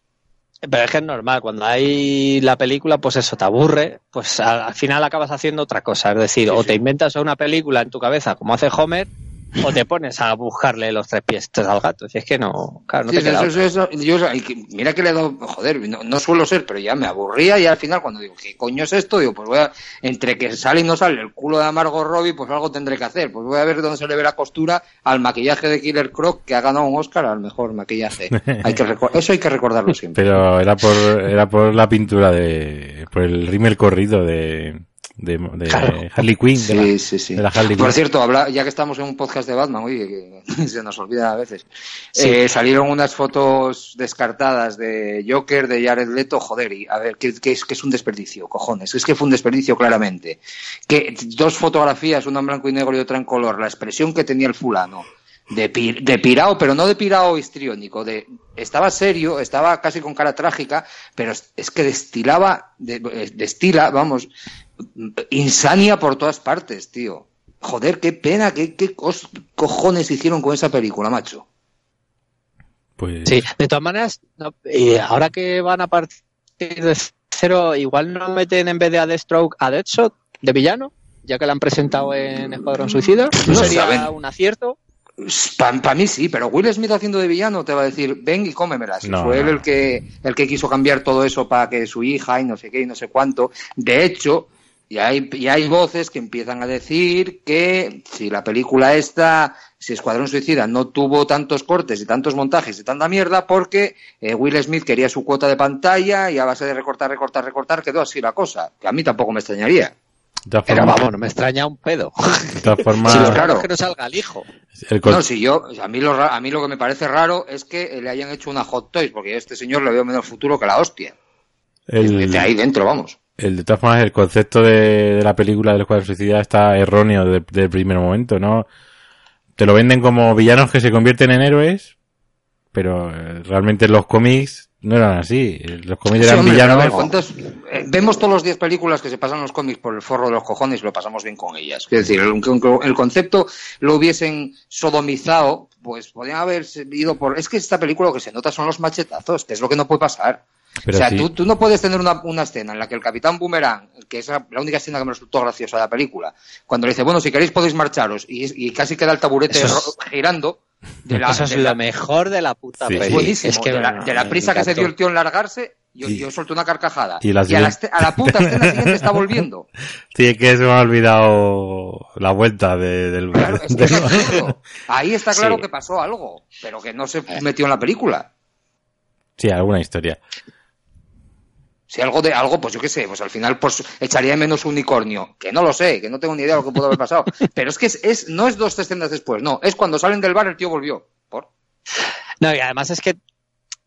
Pero es que es normal, cuando hay la película, pues eso te aburre, pues al, al final acabas haciendo otra cosa. Es decir, Sí, o sí. te inventas una película en tu cabeza, como hace Homer, o te pones a buscarle los tres pies al gato. Si es que no, claro, no Sí, te queda eso, yo, mira que le he dado, joder, no, no suelo ser, pero ya me aburría y al final cuando digo, ¿qué coño es esto? Digo, pues voy a, entre que sale y no sale el culo de Amargo Robbie, pues algo tendré que hacer. Pues voy a ver dónde se le ve la costura al maquillaje de Killer Croc que ha ganado un Oscar al mejor maquillaje. Hay que recor- eso hay que recordarlo siempre. Pero era por, era por la pintura de, por el rímel corrido de, de, de Claro. Harley Quinn. de la- Sí, sí, sí. de la Harley Por cierto, habla, ya que estamos en un podcast de Batman, oye, que se nos olvida a veces, Sí. eh, salieron unas fotos descartadas de Joker, de Jared Leto, joder, y a ver, que, que es, que es un desperdicio, cojones, es que fue un desperdicio claramente. Que dos fotografías, una en blanco y negro y otra en color, la expresión que tenía el fulano, de, pi- de pirao, pero no de pirao histriónico, de, estaba serio, estaba casi con cara trágica, pero es, que destilaba, de- eh, destila, vamos, insania por todas partes, tío. Joder, qué pena, qué, qué cos- cojones hicieron con esa película, macho. Pues, Sí, de todas maneras, no, y ahora que van a partir de cero, igual no meten en vez de a Deathstroke a Deadshot de villano, ya que la han presentado en Escuadrón Suicida. ¿No sería saben. un acierto? Para mí sí, pero Will Smith haciendo de villano te va a decir, ven y cómemela. Si No, fue él el que, el que quiso cambiar todo eso para que su hija y no sé qué y no sé cuánto. De hecho, y hay, y hay voces que empiezan a decir que si la película esta, si Escuadrón Suicida no tuvo tantos cortes y tantos montajes y tanta mierda porque eh, Will Smith quería su cuota de pantalla y a base de recortar, recortar, recortar quedó así la cosa. Que a mí tampoco me extrañaría. Pero vamos, no me extraña un pedo. de todas formas, Si lo claro. raro es que no salga el hijo. el No, si yo, a mí, lo, a mí lo que me parece raro es que le hayan hecho una hot toys, porque yo a este señor le veo menos futuro que la hostia. el- De ahí dentro, vamos. El- de todas formas, el concepto de, de la película del Escuadrón Suicida está erróneo de- del primer momento, ¿no? Te lo venden como villanos que se convierten en héroes, pero eh, realmente en los cómics no eran así. Los cómics Sí, eran hombre, villanos. ver, ¿cuántos- eh, vemos todos los 10 películas que se pasan los cómics por el forro de los cojones y lo pasamos bien con ellas. Es decir, aunque el concepto lo hubiesen sodomizado, pues podrían haber ido por... Es que esta película lo que se nota son los machetazos, que es lo que no puede pasar. Pero o sea, sí. tú, tú no puedes tener una, una escena en la que el Capitán Boomerang, que es la única escena que me resultó graciosa de la película, cuando le dice, bueno, si queréis podéis marcharos, y, y casi queda el taburete es- girando. De la, Eso es de la- lo mejor de la puta Sí, sí. buenísimo. Es que de la, de prisa que se dio el tío en largarse, yo, Y- yo solté una carcajada. y a, la, este- a la puta escena siguiente está volviendo. Sí, es que se me ha olvidado la vuelta de- del... Claro, es que es del- absurdo. Ahí está claro Sí. que pasó algo, pero que no se metió en la película. sí, alguna historia. Si algo de algo, pues yo qué sé, pues al final pues echaría de menos unicornio. Que no lo sé, que no tengo ni idea de lo que pudo haber pasado. Pero es que es, es- no es dos escenas después, no. Es cuando salen del bar el tío volvió. ¿Por? No, y además es que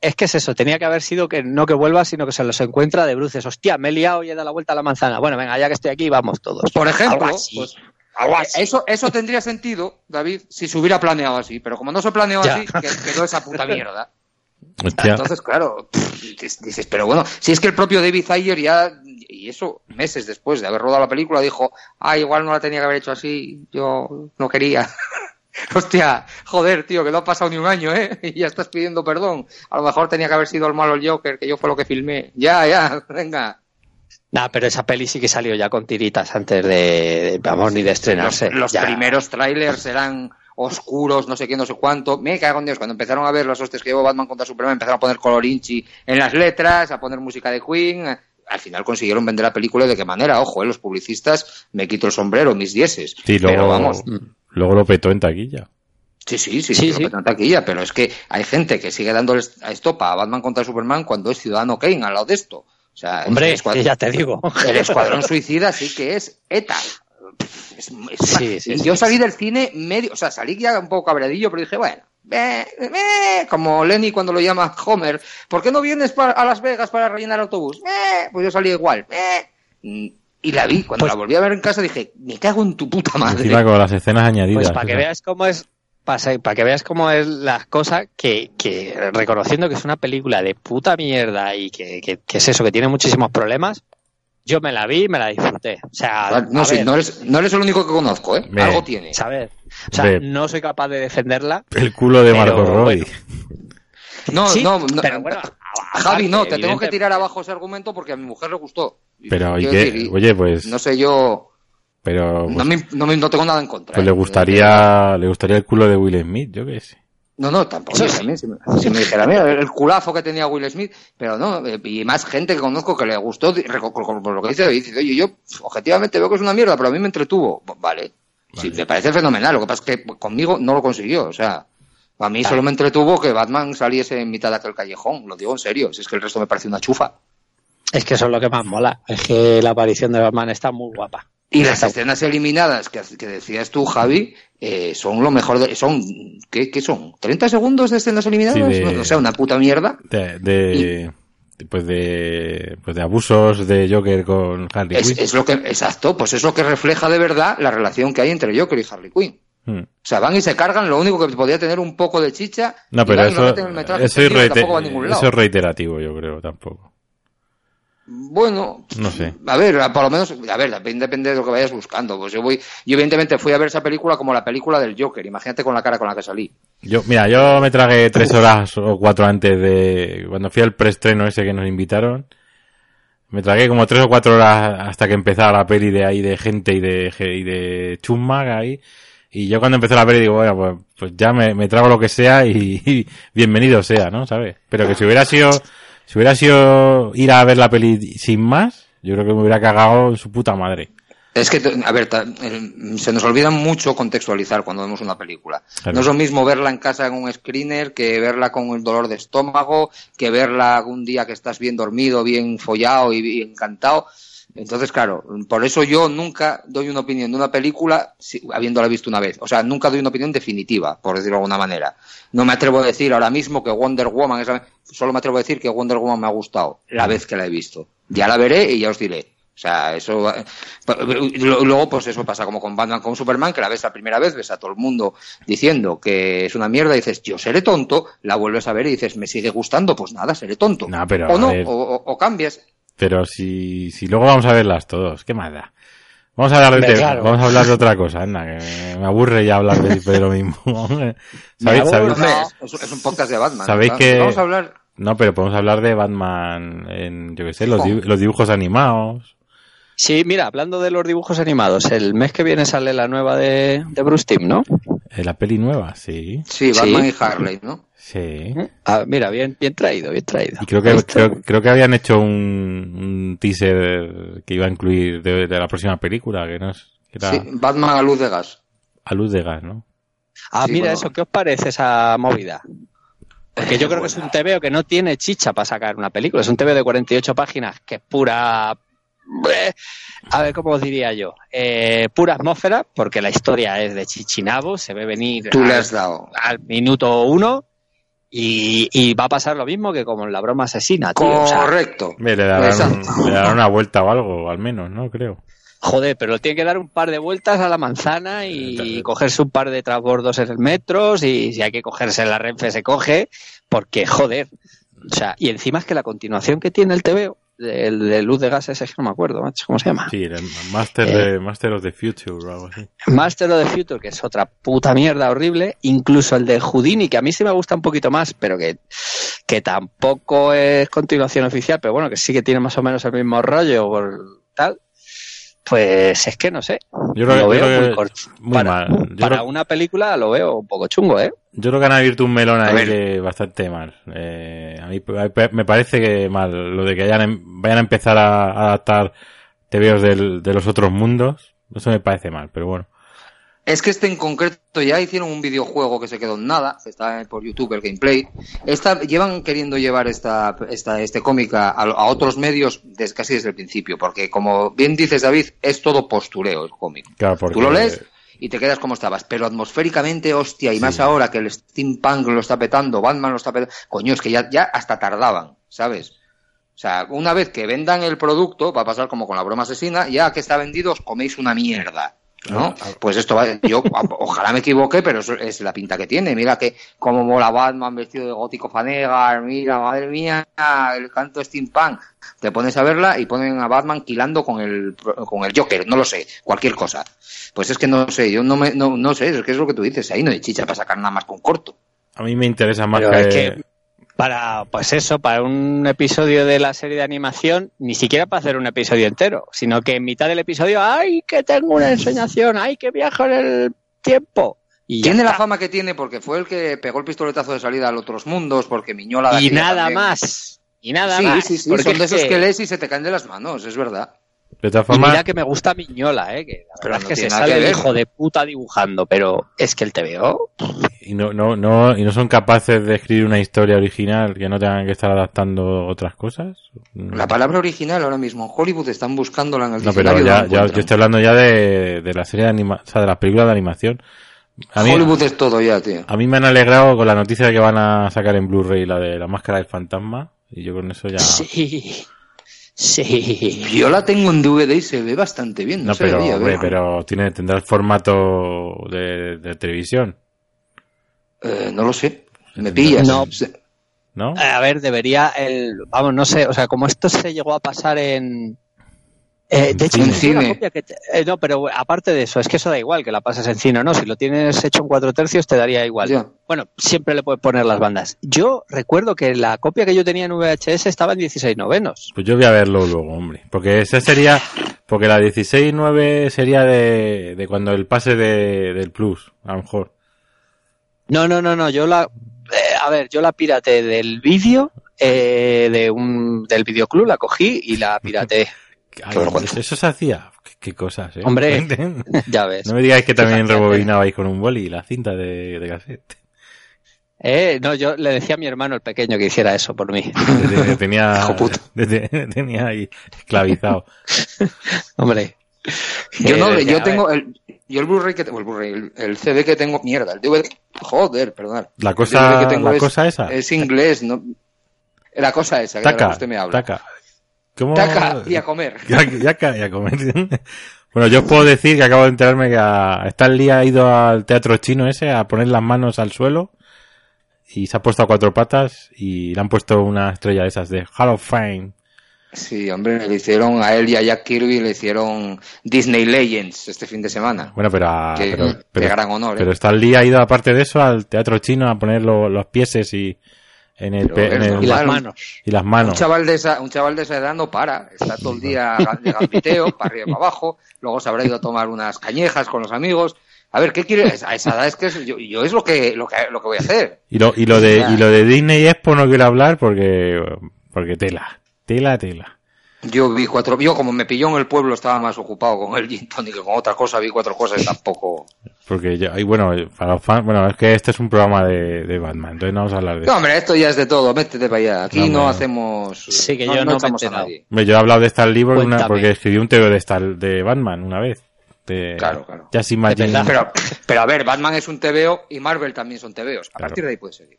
es que es eso, tenía que haber sido que no que vuelva, sino que se los encuentra de bruces. Hostia, me he liado y he dado la vuelta a la manzana. Bueno, venga, ya que estoy aquí, vamos todos. Por ejemplo, Algo así. pues, Algo así. eso, eso tendría sentido, David, si se hubiera planeado así. Pero como no se planeó Ya. así, que- quedó esa puta mierda. Hostia. Entonces, claro, dices, pero bueno, si es que el propio David Ayer ya, y eso meses después de haber rodado la película, dijo, ah, igual no la tenía que haber hecho así, yo no quería. Hostia, joder, tío, que no ha pasado ni un año, ¿eh? Y ya estás pidiendo perdón. A lo mejor tenía que haber sido el malo el Joker, que yo fue lo que filmé. Ya, ya, venga. Nah, pero esa peli sí que salió ya con tiritas antes de, vamos, ni de Los, estrenarse. los Ya. primeros trailers eran oscuros, no sé qué, no sé cuánto. Me cago en Dios, cuando empezaron a ver los hostias que llevó Batman contra Superman, empezaron a poner color inchi en las letras, a poner música de Queen. Al final consiguieron vender la película y de qué manera, ojo, eh, los publicistas, me quito el sombrero, mis dieces. Sí, Pero vamos, luego lo petó en taquilla. sí, sí, sí, Sí, lo petan taquilla, pero es que hay gente que sigue dándole a estopa a Batman contra Superman cuando es Ciudadano Kane al lado de esto. O sea, Hombre, el escuadrón, ya te digo. el escuadrón suicida sí que es ETA. Es- es- Sí, sí, yo sí, salí del cine medio, o sea, salí ya un poco cabreadillo, pero dije, bueno, ve, ve, como Lenny cuando lo llama Homer, ¿por qué no vienes a Las Vegas para rellenar autobús? Ve, pues yo salí igual. ve. Mm, Y la vi, cuando Pues- la volví a ver en casa dije, me cago en tu puta madre. Con las escenas añadidas. Pues para que veas cómo es, para, que veas cómo es la cosa, que, que reconociendo que es una película de puta mierda y que, que- que es eso, que tiene muchísimos problemas, yo me la vi y me la disfruté. O sea, No, sí, no, eres, no eres el único que conozco, ¿eh? Algo tiene. ¿sabes? O sea, no soy capaz de defenderla. El culo de Pero, Marco Roy. bueno. No, Sí, no, no, pero bueno, Javi, no, te tengo que tirar abajo ese argumento porque a mi mujer le gustó. Pero, ¿y qué? decir, y- Oye, pues, No sé yo, pero, no, pues, me, no, me- no tengo nada en contra. pues ¿eh? le gustaría, le gustaría el culo de Will Smith, yo qué sé. No, no, tampoco. Eso Oye, sí. también, si, me, si me dijera, mira, el culazo que tenía Will Smith, pero no, eh, y más gente que conozco que le gustó, por lo que dice, dice, oye, yo objetivamente veo que es una mierda, pero a mí me entretuvo. B- Vale. Sí, Vale. me parece fenomenal, lo que pasa es que conmigo no lo consiguió, o sea, a mí solo me entretuvo que Batman saliese en mitad de aquel callejón, lo digo en serio, si es que el resto me parece una chufa. Es que eso es lo que más mola. Es que la aparición de Batman está muy guapa. Y las escenas eliminadas que, que decías tú, Javi, eh, son lo mejor de, son, ¿qué, qué son? ¿30 segundos de escenas eliminadas? Sí, de- No, no sé, una puta mierda. De, de, pues de, pues de abusos de Joker con Harley Es, Quinn. es lo que, exacto, pues es lo que refleja de verdad la relación que hay entre Joker y Harley Quinn. Hmm. O sea, van y se cargan lo único que podía tener un poco de chicha. No, pero eso, es tampoco va a ningún lado. eso es reiterativo, yo creo, tampoco. Bueno, No sé. a ver, por lo menos, a ver, depende, depende de lo que vayas buscando. Pues yo voy, yo evidentemente fui a ver esa película como la película del Joker. Imagínate con la cara con la que salí. Yo, mira, yo me tragué tres horas o cuatro antes de, cuando fui al preestreno ese que nos invitaron, me tragué como tres o cuatro horas hasta que empezara la peli de ahí de gente y de, y de chusma ahí, Y yo cuando empecé la peli digo, bueno, pues, pues ya me, me trago lo que sea y, y bienvenido sea, ¿no? ¿Sabes? Pero que si hubiera sido, si hubiera sido ir a ver la peli sin más, yo creo que me hubiera cagado en su puta madre. Es que, a ver, se nos olvida mucho contextualizar cuando vemos una película. Claro. No es lo mismo verla en casa en un screener que verla con el dolor de estómago, que verla un día que estás bien dormido, bien follado y bien encantado. Entonces, claro, por eso yo nunca doy una opinión de una película si- habiéndola visto una vez. O sea, nunca doy una opinión definitiva, por decirlo de alguna manera. No me atrevo a decir ahora mismo que Wonder Woman, esa- solo me atrevo a decir que Wonder Woman me ha gustado la vez que la he visto. Ya la veré y ya os diré. O sea, eso. eh, Luego, pues eso pasa como con Batman, con Superman, que la ves la primera vez, ves a todo el mundo diciendo que es una mierda, y dices, yo seré tonto, la vuelves a ver y dices, me sigue gustando, pues nada, seré tonto. Pero, o no, ver. o, o- o cambias. Pero si, si luego vamos a verlas todos, ¿qué más da? Vamos a hablar de, claro. vamos a hablar de otra cosa, anda, que me, aburre ya hablar de, de lo mismo. ¿Sabéis, aburre. sabéis- es, es un podcast de Batman. ¿Sabéis ¿no? que- Vamos a hablar. No, pero podemos hablar de Batman en, yo qué sé, los, dibu- los dibujos animados. Sí, mira, hablando de los dibujos animados, el mes que viene sale la nueva de, de Bruce Timm, ¿no? Eh, la peli nueva, sí. Sí, Sí. Batman y Harley, ¿no? Sí. Ah, mira, bien, bien traído, bien traído. Y creo que, creo, creo que habían hecho un, un teaser que iba a incluir de, de la próxima película, que no es, que era Sí, Batman a luz de gas. a luz de gas, ¿no? Ah, Sí, mira bueno. eso, ¿qué os parece esa movida? Porque yo creo que es un TVO que no tiene chicha para sacar una película. Es un TVO de 48 páginas que es pura... eh, A ver, ¿cómo os diría yo? Eh, pura atmósfera, porque la historia es de Chichinabo, se ve venir Tú le has dado. al minuto uno y, y va a pasar lo mismo que como en la broma asesina, tío. O sea, Correcto. Le darán, Exacto. le darán una vuelta o algo, al menos, ¿no? Creo. Joder, pero tiene que dar un par de vueltas a la manzana y cogerse un par de transbordos en el metro. Y si hay que cogerse la Renfe, se coge. Porque, joder. O sea, y encima es que la continuación que tiene el TVO, el de luz de gases, es que no me acuerdo, macho, ¿cómo se llama? Sí, el Master, Eh. de, Master of the Future o algo así. Master of the Future, que es otra puta mierda horrible. Incluso el de Houdini, que a mí sí me gusta un poquito más, pero que, que tampoco es continuación oficial, pero bueno, que sí que tiene más o menos el mismo rollo por tal. Pues es que no sé. Yo creo, lo que- yo veo muy corto. muy para mal. Yo para creo- una película lo veo un poco chungo, ¿eh? Yo creo que han abierto un melón ahí que bastante mal. Eh, a mí me parece que mal lo de que hayan, em- vayan a empezar a, adaptar TVOs de los otros mundos. Eso me parece mal, pero bueno. Es que este en concreto ya hicieron un videojuego que se quedó en nada, está por YouTube el gameplay. Esta, llevan queriendo llevar esta, esta, este cómic a, a otros medios desde, casi desde el principio, porque como bien dices David, es todo postureo el cómic. Claro, porque Tú lo lees y te quedas como estabas, pero atmosféricamente, hostia, y Sí. más ahora que el steampunk lo está petando, Batman lo está petando, coño, es que ya, ya hasta tardaban, ¿sabes? O sea, una vez que vendan el producto, va a pasar como con la broma asesina, ya que está vendido os coméis una mierda. ¿No? Pues esto va, yo ojalá me equivoque, pero eso es la pinta que tiene. Mira que como mola Batman vestido de gótico fanegar, mira, madre mía, el canto steampunk. Te pones a verla y ponen a Batman quilando con el con el Joker, no lo sé, cualquier cosa. Pues es que no sé, yo no me no, no sé, es que es lo que tú dices, ahí no hay chicha para sacar nada más con corto. A mí me interesa más Pero que... es que para, pues eso, para un episodio de la serie de animación, ni siquiera para hacer un episodio entero, sino que en mitad del episodio, ¡ay, que tengo una ensoñación! ¡Ay, que viajo en el tiempo! Y Tiene la fama que tiene porque fue el que pegó el pistoletazo de salida a otros mundos, porque Miñola de Y nada también. más. Y nada sí, más. sí, son de es esos que- que lees y se te caen de las manos, es verdad. De todas Y formas, mira que me gusta Miñola, ¿eh? Que la Pero verdad es no que se sale que el hijo de puta dibujando, pero es que el TVO... y no, no, no, y no son capaces de escribir una historia original que no tengan que estar adaptando otras cosas. La palabra original ahora mismo en Hollywood están buscándola en el No, pero ya, ya, yo estoy hablando ya de, de la serie de anima, o sea, de las películas de animación. A mí, Hollywood es todo ya, tío. a mí me han alegrado con la noticia de que van a sacar en Blu-ray la de la máscara del fantasma. Y yo con eso ya. Sí. Sí. Yo la tengo en DVD y se ve bastante bien. No, pero, pero tiene, tendrá el formato de, de televisión, Eh, no lo sé. Me pillas. No. ¿no? A ver, debería el... Vamos, no sé, o sea, como esto se llegó a pasar en... Eh, de hecho, En cine. copia que te- eh, no, pero aparte de eso, es que eso da igual que la pases en cine o no. Si lo tienes hecho en cuatro tercios, te daría igual. Bueno, siempre le puedes poner las bandas. Yo recuerdo que la copia que yo tenía en VHS estaba en 16 novenos. Pues yo voy a verlo luego, hombre. Porque ese sería, porque la 16.9 sería de, de cuando el pase de, del Plus, a lo mejor. No, no, no, no. Yo la, eh, a ver, yo la pirateé del vídeo, eh, de un, del videoclub, la cogí y la pirateé. Ay, eso se hacía. Qué, qué cosas, eh. Hombre. ya ves. No me digáis que también rebobinabais con un boli la cinta de, de cassette. Eh, no, yo le decía a mi hermano el pequeño que hiciera eso por mí. Te- tenía, tenía ahí esclavizado. Hombre. Yo Eh, no, decía, yo a tengo el, yo el Blu-ray que tengo, el Blu-ray, el, el CD que tengo, mierda, el DVD, joder, perdón. La cosa, DVD que tengo la es, cosa esa. es inglés, no, la cosa esa, la que Taca, usted me habla. taca. ¿Cómo? Y a comer. Ya, ya, ca- ya comer. Bueno, yo os puedo decir que acabo de enterarme que a Stan Lee ha ido al teatro chino ese a poner las manos al suelo y se ha puesto a cuatro patas y le han puesto una estrella de esas de Hall of Fame. Sí, hombre, le hicieron a él y a Jack Kirby, le hicieron Disney Legends este fin de semana. Bueno, pero, a- Que- pero, gran honor, ¿eh? pero Stan Lee ha ido aparte de eso al teatro chino a poner lo- los pieses y en el, en el- Y las manos. y las Un manos. chaval, de esa, un chaval de esa edad no para, está todo el día de gambiteo, para arriba y para abajo, luego se habrá ido a tomar unas cañejas con los amigos. A ver, ¿qué quieres? A esa edad es que es- yo, yo es lo que, lo que, lo que voy a hacer. Y lo, y lo de, y lo de Disney Expo no quiero hablar porque, porque tela, tela, tela. Yo vi cuatro, yo como me pilló en el pueblo estaba más ocupado con el gin tonic que con otra cosa, vi cuatro cosas y tampoco... Porque yo, y bueno, para los fans, bueno, es que este es un programa de, de Batman, entonces no vamos a hablar de No, hombre, esto ya es de todo, métete para allá. Aquí No, no, hacemos... Sí, que yo no me a nadie. Yo he hablado de Stan Lee porque, una- porque escribí un TV de, Stan, de Batman una vez. De, Claro, claro. Just Imagine. verdad. Pero, pero a ver, Batman es un TVO y Marvel también son TVOs. A Claro. partir de ahí puede seguir.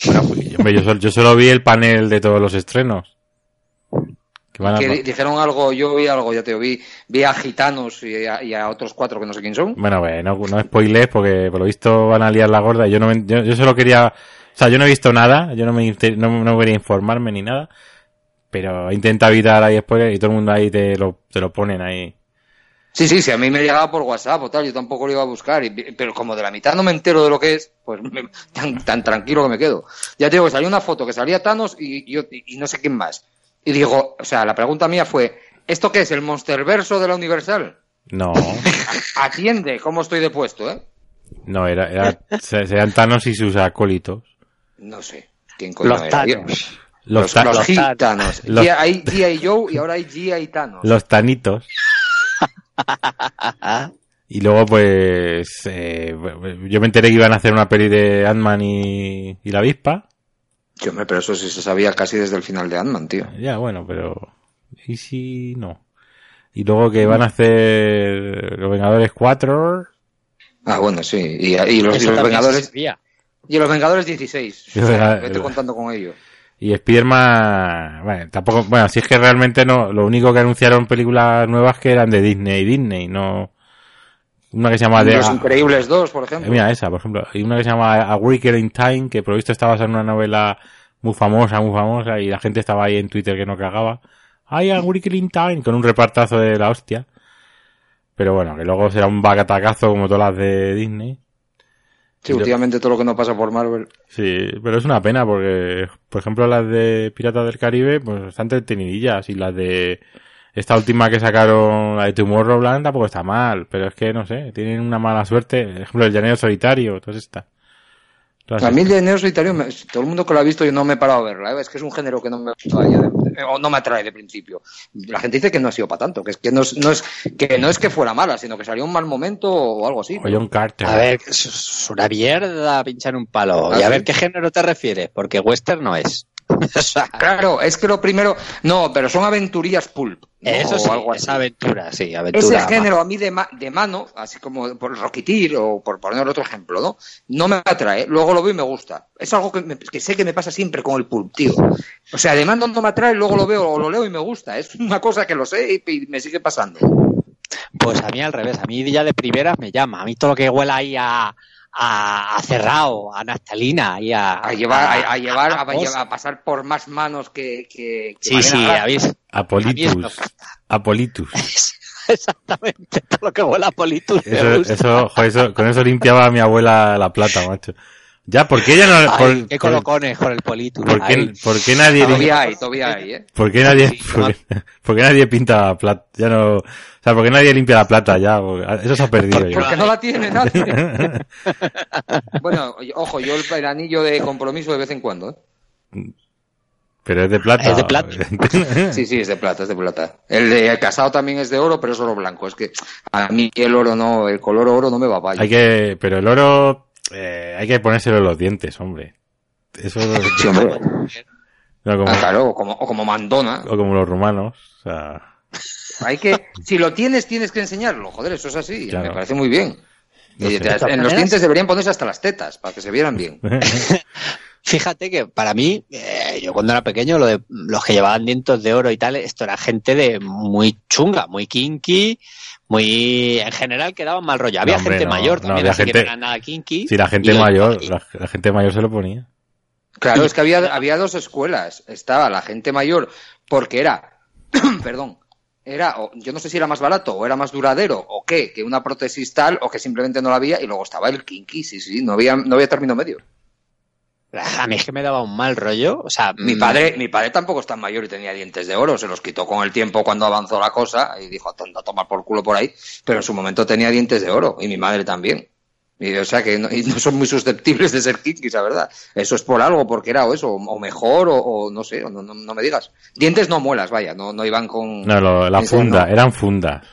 Yo, solo, yo solo vi el panel de todos los estrenos. Que van a- Que di- dijeron algo, yo vi algo, ya te digo, vi, vi a gitanos y a, y a otros cuatro que no sé quién son. Bueno, bueno, no, no spoilers porque por lo visto van a liar la gorda yo no me- yo, yo solo quería, o sea, yo no he visto nada, yo no me, inter- no, no quería informarme ni nada, pero intenta evitar ahí spoilers y todo el mundo ahí te lo, te lo ponen ahí. Sí, sí, sí, a mí me llegaba por WhatsApp o tal, yo tampoco lo iba a buscar, y- pero como de la mitad no me entero de lo que es, pues me- tan, tan tranquilo que me quedo. Ya te digo que salió una foto que salía Thanos y, yo, y no sé quién más. Y digo, o sea, la pregunta mía fue, ¿esto qué es, el Monsterverso de la Universal? No, Atiende cómo estoy de puesto, ¿eh? no, era, era, serían Thanos y sus acólitos. No sé. ¿Quién coño Los era? Thanos. Los, Los, ta- los los gitanos. Los- G- Hay G.I. Joe y ahora hay G.I. Thanos. los Tanitos. Y luego, pues, eh, yo me enteré que iban a hacer una peli de Ant-Man y, y la avispa. Yo, hombre, pero eso sí se sabía casi desde el final de Ant-Man, tío. Ya, bueno, pero... ¿Y si no? Y luego que van a hacer Los Vengadores 4. Ah, bueno, sí. Y, y los, y los Vengadores y los Vengadores 16. Sí, O sea, verdad, vete verdad. contando con ello. Y Spider-Man... Bueno, tampoco... Bueno, si es que realmente no... Lo único que anunciaron películas nuevas que eran de Disney y Disney, no... Una que se llama... De, Los Increíbles 2, por Eh, ejemplo. Mira, esa, por ejemplo. Hay una que se llama A Wicker in Time, que por visto está basada en una novela muy famosa, muy famosa, y la gente estaba ahí en Twitter que no cagaba. Ay, A Wicker in Time, con un repartazo de la hostia. Pero bueno, que luego será un bagatacazo como todas las de Disney. Sí, últimamente todo lo que no pasa por Marvel. Sí, pero es una pena porque, por ejemplo, las de Piratas del Caribe, pues están entretenidillas y las de esta última que sacaron, la de Tomorrowland, tampoco está mal, pero es que, no sé, tienen una mala suerte. Por ejemplo, el Llanero Solitario, todas estas. A mí el Neo Solitario, me- todo el mundo que lo ha visto, yo no me he parado a verla. ¿eh? Es que es un género que no me, o no me atrae de principio. La gente dice que no ha sido para tanto, que es que no es, no es que no es que fuera mala, sino que salió un mal momento o algo así. O John Carter. A ver, es- es una mierda pinchar un palo. Ah, y a sí. ver qué género te refieres, porque western no es. O Claro, es que lo primero, no, pero son aventurías pulp. ¿no? eso o sí, algo así. es aventura, sí, aventura. Ese género a mí de, ma- de mano, así como por Rocketeer o por poner otro ejemplo, ¿no? No me atrae. Luego lo veo y me gusta. Es algo que, me- que sé que me pasa siempre con el pulp, tío. O sea, de mano no me atrae, luego lo veo o lo leo y me gusta. Es una cosa que lo sé y, y me sigue pasando. Pues a mí al revés, a mí ya de primeras me llama. A mí todo lo que huela ahí a, a, a Cerrao, a Naftalina y a... A llevar, a, a llevar, a, a a pasar por más manos que, que, que Sí, sí, habéis... Apolitus. Apolitus. Exactamente, todo lo que huele a Politus me Eso, eso, joder, eso- con eso limpiaba mi abuela la plata, macho. Ya, ¿por qué ella no, Ay, por, qué colocones con el Politus. por qué, por qué nadie, Todavía hay, todavía hay, ¿eh? por qué nadie, Sí, por qué, por qué nadie pinta plata? Ya no, o sea, por qué nadie limpia la plata ya, Porque eso se ha perdido ya. Porque no la tiene nadie. bueno, ojo, yo el, el anillo de compromiso de vez en cuando, ¿eh? Pero es de plata. Es de plata. Sí, sí, es de plata, es de plata. El de el casado también es de oro, pero es oro blanco. Es que a mí el oro no, el color oro no me va vaya. hay que, pero el oro, eh, hay que ponérselo en los dientes, hombre. Eso, Sí, hombre. no como, Ah, claro, o como, o como mandona. o como los rumanos, o sea, Hay que, si lo tienes, tienes que enseñarlo. Joder, eso es así. Claro. Me parece muy bien. No sé. en los dientes deberían ponerse hasta las tetas, para que se vieran bien. Fíjate que para mí, eh, yo cuando era pequeño, lo de los que llevaban dientes de oro y tal, esto era gente de muy chunga, muy kinky, muy en general quedaban mal rollo. Había No, hombre, gente no, mayor no, también, había así que gente- no era nada kinky. si la gente mayor, la, la gente mayor se lo ponía. Claro, es que había, había dos escuelas. Estaba la gente mayor, porque era, perdón, era, o- yo no sé si era más barato o era más duradero o qué, que una prótesis tal o que simplemente no la había y luego estaba el kinky, sí, sí, no había, no había término medio. A mí es que me daba un mal rollo. O sea, Mi mm, padre, mi padre tampoco es tan mayor y tenía dientes de oro, se los quitó con el tiempo cuando avanzó la cosa y dijo, tonto, a tomar por culo por ahí, pero en su momento tenía dientes de oro y mi madre también. Y, o sea que no, y no son muy susceptibles de ser kinky, la verdad. Eso es por algo, porque era o eso, o mejor, o, o no sé, o no, no, no me digas. Dientes no muelas, vaya, no, no iban con... No, lo- la funda, no. eran fundas.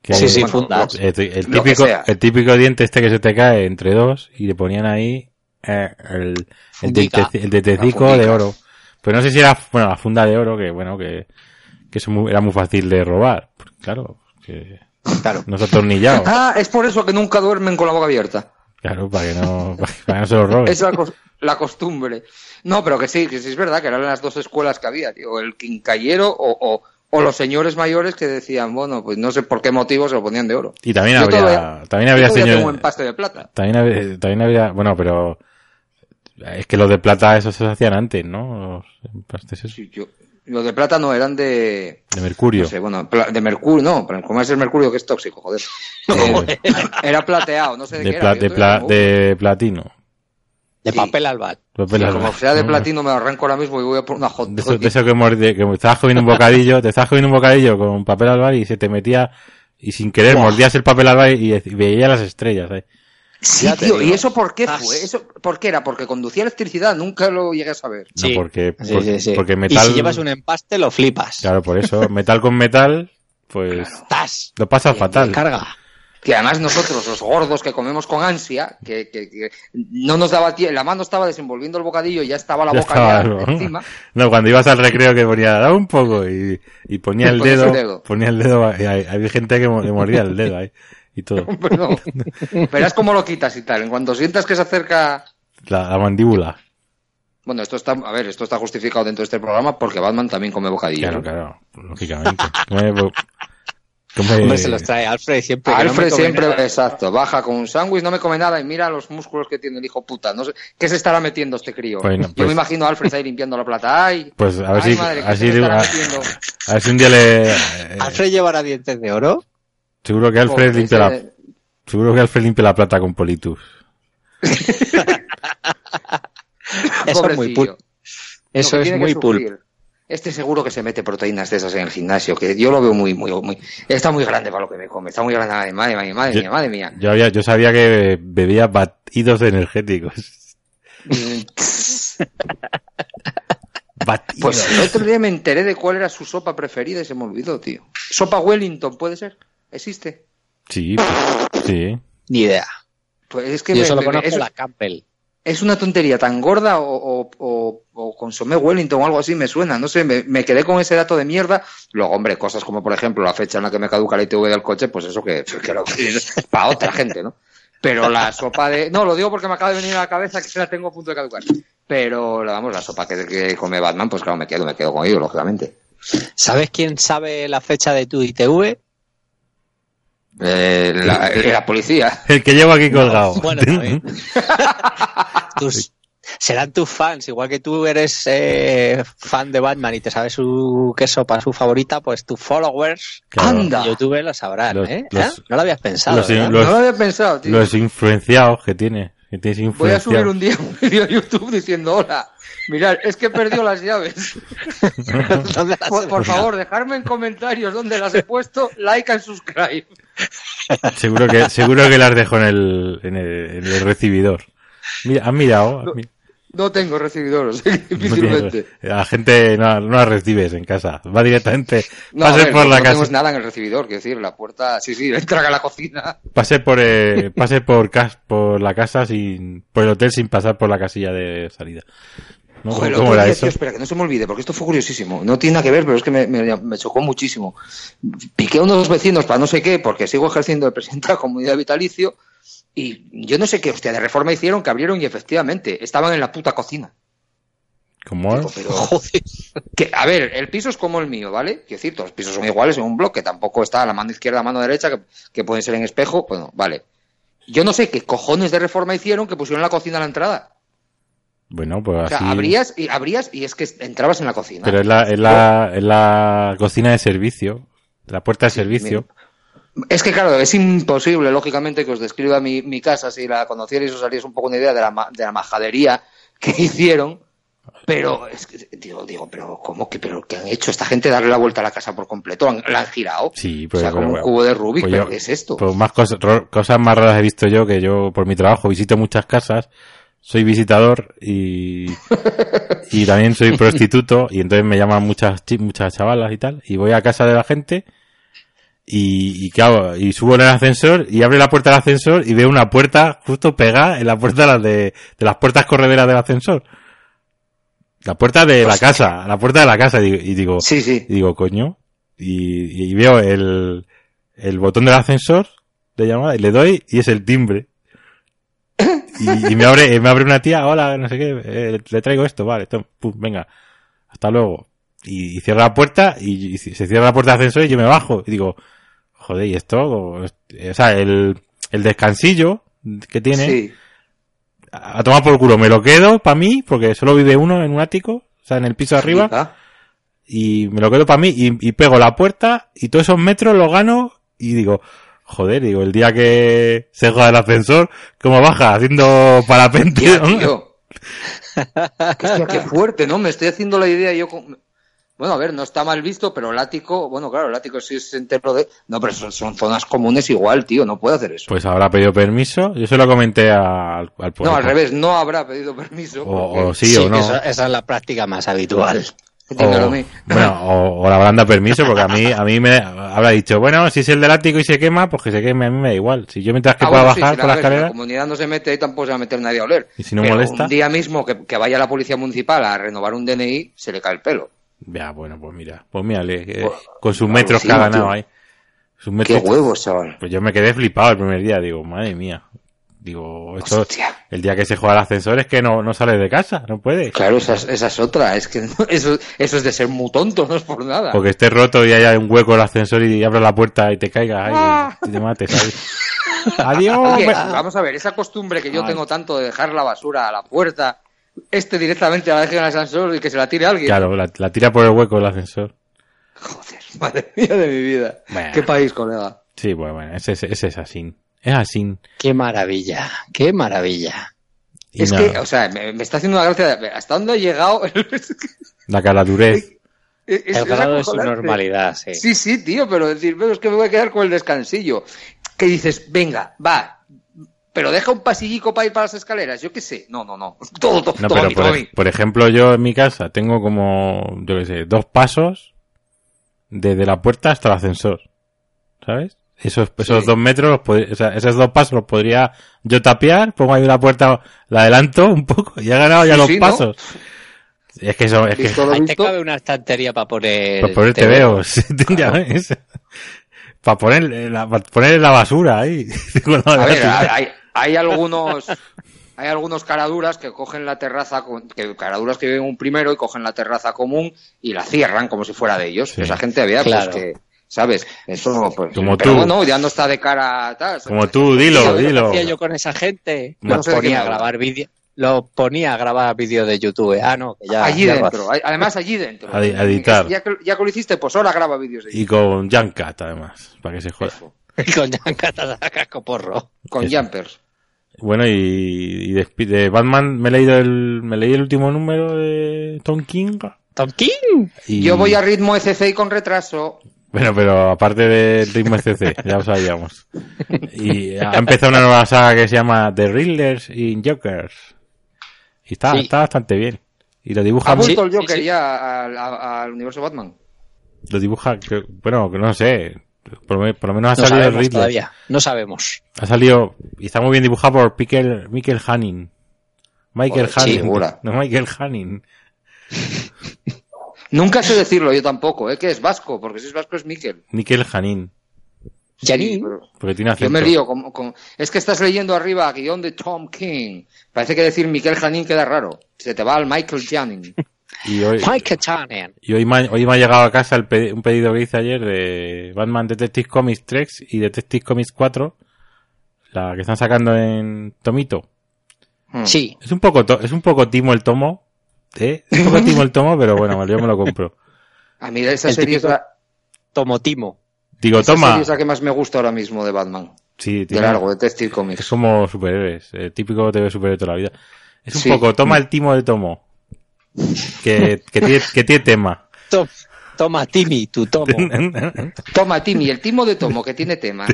Que Sí, sí, Bueno, fundas. el, típico, el típico diente este que se te cae entre dos y le ponían ahí eh, el, el, fundica. de oro. Pero no sé si era, bueno, la funda de oro, que bueno, que, que eso mu- era muy fácil de robar. Porque, Claro, que Claro. no se ha atornillado. Ah, es por eso que nunca duermen con la boca abierta. Claro, para que no, para que no se lo roben. Es la, cos- la costumbre. No, pero que sí, que sí es verdad, que eran las dos escuelas que había, tío. El quincallero o, o, o los señores mayores que decían, bueno, pues no sé por qué motivo se lo ponían de oro. Y también Yo habría, todavía- también habría señores, de plata. también también bueno, pero es que los de plata esos se hacían antes, ¿no? Los empastes esos. Sí, yo- los de plata no eran de... De mercurio. No sé, bueno, de mercurio, no, pero ¿cómo es el mercurio que es tóxico, joder? Eh, Era plateado, no sé de, de, qué pla- era. de, pla- de platino. De Sí. papel albal. Papel albal. Como sea de platino me arranco ahora mismo y voy a por una hot De eso, de eso que, morde- que estabas comiendo un bocadillo, te estabas comiendo un bocadillo con papel albal y se te metía y sin querer mordías el papel albal y, y veías las estrellas. ¿eh? Sí, tío. ¿y eso por qué Ah. fue? ¿Eso por qué era? Porque conducía electricidad, nunca lo llegué a saber. No, Sí. porque, Sí, por- sí, sí. porque metal. Y si llevas un empaste, lo flipas. Claro, por eso. Metal con metal, pues ¡Tas! lo pasas fatal. Carga. Que además nosotros, los gordos que comemos con ansia, que, que- que no nos daba tiempo, la mano estaba desenvolviendo el bocadillo y ya estaba la Ya boca estaba, ya ¿no? encima. No, cuando ibas al recreo que ponía, da un poco y, y ponía el dedo, el dedo. ponía el dedo, y hay- había gente que mo- le mordía el dedo ahí y todo. Pero. Verás cómo lo quitas y tal. En cuanto sientas que se acerca. La, la mandíbula. Bueno, esto está, a ver, esto está justificado dentro de este programa porque Batman también come bocadillo. Claro, ¿no? claro, lógicamente. Come- come- Hombre, se los trae Alfred siempre. no Alfred siempre, nada. exacto, baja con un sándwich, no me come nada y mira los músculos que tiene el hijo puta. No sé, ¿qué se estará metiendo este crío? Bueno, Yo pues- me imagino a Alfred ahí limpiando la plata. Ay, Pues a ver ay, si, madre, ¿qué a ver se estará a, metiendo? a ver si un día le, eh, ¿Alfred llevará dientes de oro? Seguro que Alfred Pobre, limpia la, seguro que Alfred limpia la plata con Politus. Eso es muy pulp. Eso es muy pulp. Este seguro que se mete proteínas de esas en el gimnasio, que yo lo veo muy, muy, muy... Está muy grande para lo que me come, está muy grande, madre, madre, madre, madre Yo- mía, madre mía. Yo había, yo sabía que bebía batidos energéticos. Batidos. Pues el otro día me enteré de cuál era su sopa preferida y se me olvidó, tío. Sopa Wellington, ¿puede ser? ¿Existe? Sí, pues, sí. Ni idea. Pues es que Yo me- solo me- conozco es, la Campbell. es una tontería tan gorda o, o, o, o consomé Wellington o algo así, me suena, no sé, me, me quedé con ese dato de mierda. Luego, hombre, cosas como por ejemplo la fecha en la que me caduca la ITV del coche, pues eso que, que lo que es para otra gente, ¿no? Pero la sopa de... No, lo digo porque me acaba de venir a la cabeza que se la tengo a punto de caducar. Pero, vamos, la sopa que, que come Batman, pues claro, me quedo, me quedo con ello, lógicamente. ¿Sabes quién sabe la fecha de tu ITV? Eh, la, la policía. El que llevo aquí colgado. Bueno. Tus- serán tus fans, igual que tú eres eh, fan de Batman y te sabes su qué sopa es su favorita, pues tus followers Claro. Anda. YouTube lo sabrán, Los- ¿eh? los- ¿Eh? No lo habías pensado. los- no lo había pensado, tío. Los influenciados que tiene. Que tienes Voy a subir un día un vídeo a YouTube diciendo, hola, mirad, es que he perdido las llaves. ¿Dónde las Por, favor, dejarme en comentarios dónde las he puesto, like and subscribe. Seguro que, seguro que las dejo en el, en el, en el recibidor. Mira, ¿has mirado? ¿Has mi- No tengo recibidores, no difícilmente. tienes- la gente no, no la recibes en casa. Va directamente, pase ver, por la no tengo nada en el recibidor, quiero decir, la puerta, sí, sí, entra a la cocina. Pase por, eh, pase por, por la casa sin, por el hotel sin pasar por la casilla de salida. ¿No? Joder, ¿Cómo, el cómo otro era día, eso? tío, espera, que no se me olvide, porque esto fue curiosísimo. No tiene nada que ver, pero es que me, me- me chocó muchísimo. Piqué a unos vecinos para no sé qué, porque sigo ejerciendo de presidente de la comunidad vitalicio, y yo no sé qué hostia de reforma hicieron, que abrieron y efectivamente estaban en la puta cocina. ¿Cómo? Digo, pero, Joder. que, a ver, el piso es como el mío, ¿vale? Quiero decir, todos los pisos son iguales en un bloque, tampoco está la mano izquierda, a mano derecha, que, que pueden ser en espejo, bueno, vale. Yo no sé qué cojones de reforma hicieron que pusieron la cocina a la entrada. Bueno, pues O sea, así. abrías y abrías y es que entrabas en la cocina. Pero es la, es la, es la cocina de servicio. La puerta de servicio. Es que claro, es imposible, lógicamente, que os describa mi, mi casa si la conocierais os haríais un poco una idea de la, de la majadería que hicieron. Pero, es que, digo, digo, pero ¿cómo que, pero qué han hecho esta gente darle la vuelta a la casa por completo? ¿Han- ¿La han girado? Sí, o pero, sea, como pero- un cubo de Rubik, pues ¿pero yo- qué es esto? Pues más cosas, cosas más raras he visto yo que yo, por mi trabajo, visito muchas casas, soy visitador y, y también soy prostituto y entonces me llaman muchas, muchas chavalas y tal y voy a casa de la gente y, y ¿qué hago? Y subo en el ascensor y abre la puerta del ascensor y veo una puerta justo pegada en la puerta de las, de, de las puertas correderas del ascensor. La puerta de la casa, la puerta de la casa y digo, y digo, Sí, sí. y digo, coño. Y, y veo el, el botón del ascensor de llamada y le doy y es el timbre. Y, y me abre, me abre una tía, hola, no sé qué, eh, le traigo esto, vale, tom, pum, venga, hasta luego. Y, y cierra la puerta y, y se cierra la puerta del ascensor y yo me bajo. Y digo, joder, ¿y esto? O sea, el, el descansillo que tiene, Sí. a a tomar por culo, me lo quedo para mí, porque solo vive uno en un ático, o sea, en el piso de arriba y me lo quedo para mí y, y pego la puerta y todos esos metros los gano y digo, joder, digo, el día que se joda el ascensor, ¿cómo baja? Haciendo parapente. Qué fuerte, ¿no? Me estoy haciendo la idea yo con... Bueno, a ver, no está mal visto, pero el ático, bueno, claro, el ático sí es entero de... No, pero son, son zonas comunes igual, tío, no puede hacer eso. Pues habrá pedido permiso, yo se lo comenté al, al no, al revés, no habrá pedido permiso. O, porque- o sí, o no. Esa, esa es la práctica más habitual. O, bueno, o, o le habrán dado permiso porque a mí, a mí me habrá dicho, bueno, si es el del ático y se quema, pues que se queme, a mí me da igual. Si yo mientras que Ah, pueda bueno, bajar sí, por la si escalera, la comunidad no se mete ahí, tampoco se va a meter nadie a oler. Y si no Pero molesta. un día mismo que, que vaya la policía municipal a renovar un DNI, se le cae el pelo. ya, bueno, pues mira, pues mírale, que- Pues, con sus metros que ha ganado ahí. Sus Qué huevos, chaval. Pues yo me quedé flipado el primer día, digo, madre mía. Digo, esto, el día que se juega al ascensor es que no, no sale de casa, no puede. Claro, esa, es- esa es otra. Es que no- eso, eso es de ser muy tonto, no es por nada. Porque esté roto y haya un hueco en el ascensor y abra la puerta y te caiga ahí Ah. y te mates ahí. Adiós. Oye, me- vamos a ver, esa costumbre que yo tengo tanto de dejar la basura a la puerta, este directamente la deje en el ascensor y que se la tire alguien. Claro, la, la tira por el hueco del ascensor. Joder, madre mía de mi vida. Bueno. Qué país, colega. Sí, pues bueno, ese, ese, ese es así. Es así. Qué maravilla, qué maravilla. Y es nada, que, o sea, me, me está haciendo una gracia. de- ¿Hasta dónde ha llegado? la caladurez. Es- es El grado de su normalidad, sí. Sí, sí, tío, pero decir, pero es que me voy a quedar con el descansillo. Que dices, venga, va, pero deja un pasillico para ir para las escaleras, yo qué sé. No, no, no. Todo, todo, No, todo pero mí, por, todo a mí. por ejemplo, yo en mi casa tengo como, yo qué sé, dos pasos desde la puerta hasta el ascensor. ¿Sabes? Esos, esos Sí. dos metros, los pod- o sea, esos dos pasos los podría yo tapiar, pongo ahí una puerta, la adelanto un poco y he ganado ya Sí, los sí, ¿no? pasos. Es que eso, es que, Ahí te visto. cabe una estantería para poner. para poner tebeos, ya ves. Para poner, la, para poner la basura ahí. A ver, hay, hay algunos hay algunos caraduras que cogen la terraza, con- que caraduras que viven un primero y cogen la terraza común y la cierran como si fuera de ellos. Sí. Esa gente había Claro. pues que ¿sabes? Eso, pues. Como pero tú. bueno, ya no está de cara a tal. Como tú, dilo, ¿Sabes lo que dilo. hacía yo con esa gente? No sé ponía a grabar vídeo. Lo ponía a grabar vídeos de YouTube. Ah, no, que ya. allí ya dentro, además allí dentro. A di- a editar. Ya que, ya que lo hiciste, pues ahora graba vídeos de Y con Jankat, además, para que se joda. Eso, hace. Con Yankata a casco porro. con Eso. jumpers. Bueno, y, y de, Batman me he leído el, me leí el último número de Tom King. Tom King. Y, Yo voy a ritmo y con retraso. Bueno, pero aparte del ritmo SC, ya lo sabíamos. Y ha empezado una nueva saga que se llama The Riddlers in Jokers. Y está, Sí. está bastante bien. Y lo Ha dibuja, muy- vuelto el Joker sí. ya al, al universo Batman. lo dibuja, que- bueno, que no sé. Por, lo me- por lo menos ha No salido el sabemos Riddler. todavía. No sabemos. Ha salido, y está muy bien dibujado por Michael, Michael Hanning. Michael Hanning. No, Michael Hanning. Nunca sé decirlo yo tampoco, ¿eh? Que es vasco, porque si es vasco es Miquel. Sí, Janine. pero Porque tiene yo acento. me lío. con- con- Es que estás leyendo arriba guion de Tom King. Parece que decir Miquel Janín queda raro. Se te va al Michael Janin. Y hoy, y hoy, me, ha- hoy me ha llegado a casa el pe- un pedido que hice ayer de Batman Detective Comics 3 y Detective Comics 4. La que están sacando en Tomito. Hmm. Sí. Es un poco, to- es un poco timo el tomo. ¿Eh? Es un poco timo el tomo, pero bueno, yo me lo compro. A mí esa El serie, es la, Tomotimo. Digo, esa toma. serie es la que más me gusta ahora mismo de Batman. Sí, De tiene- largo, de Textil Es Comics. como superhéroes, eh, típico TV superhéroe de toda la vida. Es un Sí. poco, toma el timo de tomo. Que, que, tiene, que tiene tema. To- Toma, Timmy, tu tomo. Toma, Timmy, el timo de Tomo, que tiene tema.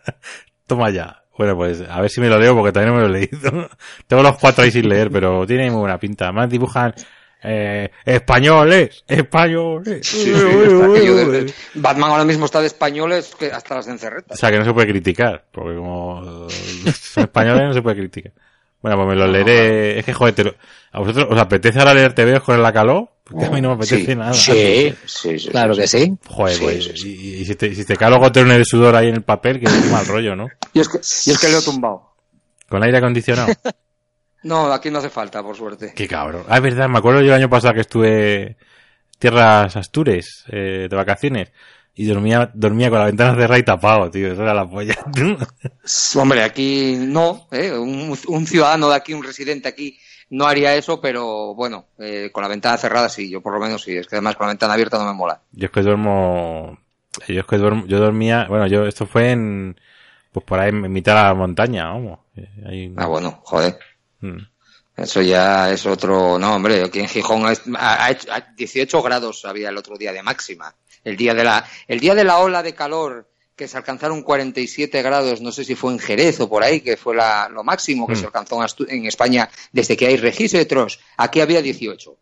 toma ya. Bueno, pues a ver si me lo leo porque también no me lo he leído. Tengo los cuatro ahí sin leer, pero tiene muy buena pinta. Además dibujan eh, españoles, españoles. Sí, sí, Batman ahora mismo está de españoles que hasta las O encerretas. sea que no se puede criticar, porque como son españoles no se puede criticar. Bueno, pues me lo leeré. Es que, joder, te lo- ¿a vosotros os apetece ahora leer TVOs con la calor? Porque a mí no me apetece Sí, nada. Sí, Sí, sí, claro sí, que sí. Joder, Sí, pues, sí, sí. Y, y si te, si te cae goterones de sudor ahí en el papel, que es mal rollo, ¿no? Y es que, y es que lo he tumbado. Con aire acondicionado. No, aquí no hace falta, por suerte. Qué cabrón. Ah, es verdad, me acuerdo yo el año pasado que estuve tierras Astures, eh, de vacaciones, y dormía, dormía con la ventana cerrada y tapado, tío, eso era la polla. Hombre, aquí no, ¿eh? un, un ciudadano de aquí, un residente aquí, no haría eso, pero bueno, eh, con la ventana cerrada sí, yo por lo menos sí. Es que además con la ventana abierta no me mola. yo es que duermo, yo es que duermo, yo dormía, bueno, yo, esto fue en, pues por ahí en mitad de la montaña, vamos. Eh, ahí- Ah, bueno, joder. Mm. Eso ya es otro. No, hombre, aquí en Gijón ha, hecho- ha- 18 grados había el otro día de máxima. El día de la, el día de la ola de calor que se alcanzaron 47 grados, no sé si fue en Jerez o por ahí, que fue la- lo máximo que Mm. se alcanzó en Astu- en España desde que hay registros. Aquí había 18.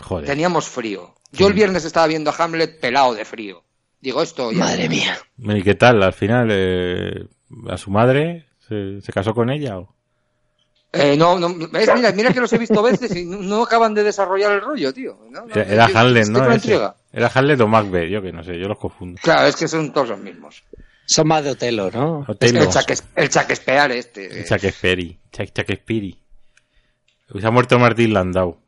Joder. Teníamos frío. Yo el viernes estaba viendo a Hamlet pelado de frío. Digo, esto ya. Madre mía. ¿Y qué tal? Al final, eh, a su madre, ¿se, se casó con ella o? Eh, no, no, ¿ves? Mira, mira que los he visto veces y no, acaban de desarrollar el rollo, tío. No, no, Era, estoy ¿no? Era Hamlet o Macbeth, yo que no sé, yo los confundo. Claro, es que son todos los mismos. Son más de Otelo, ¿no? Otelo. El, chaques, el chaquespear este. Shakespeare, Chuck Shakespeare. Se ha muerto Martín Landau.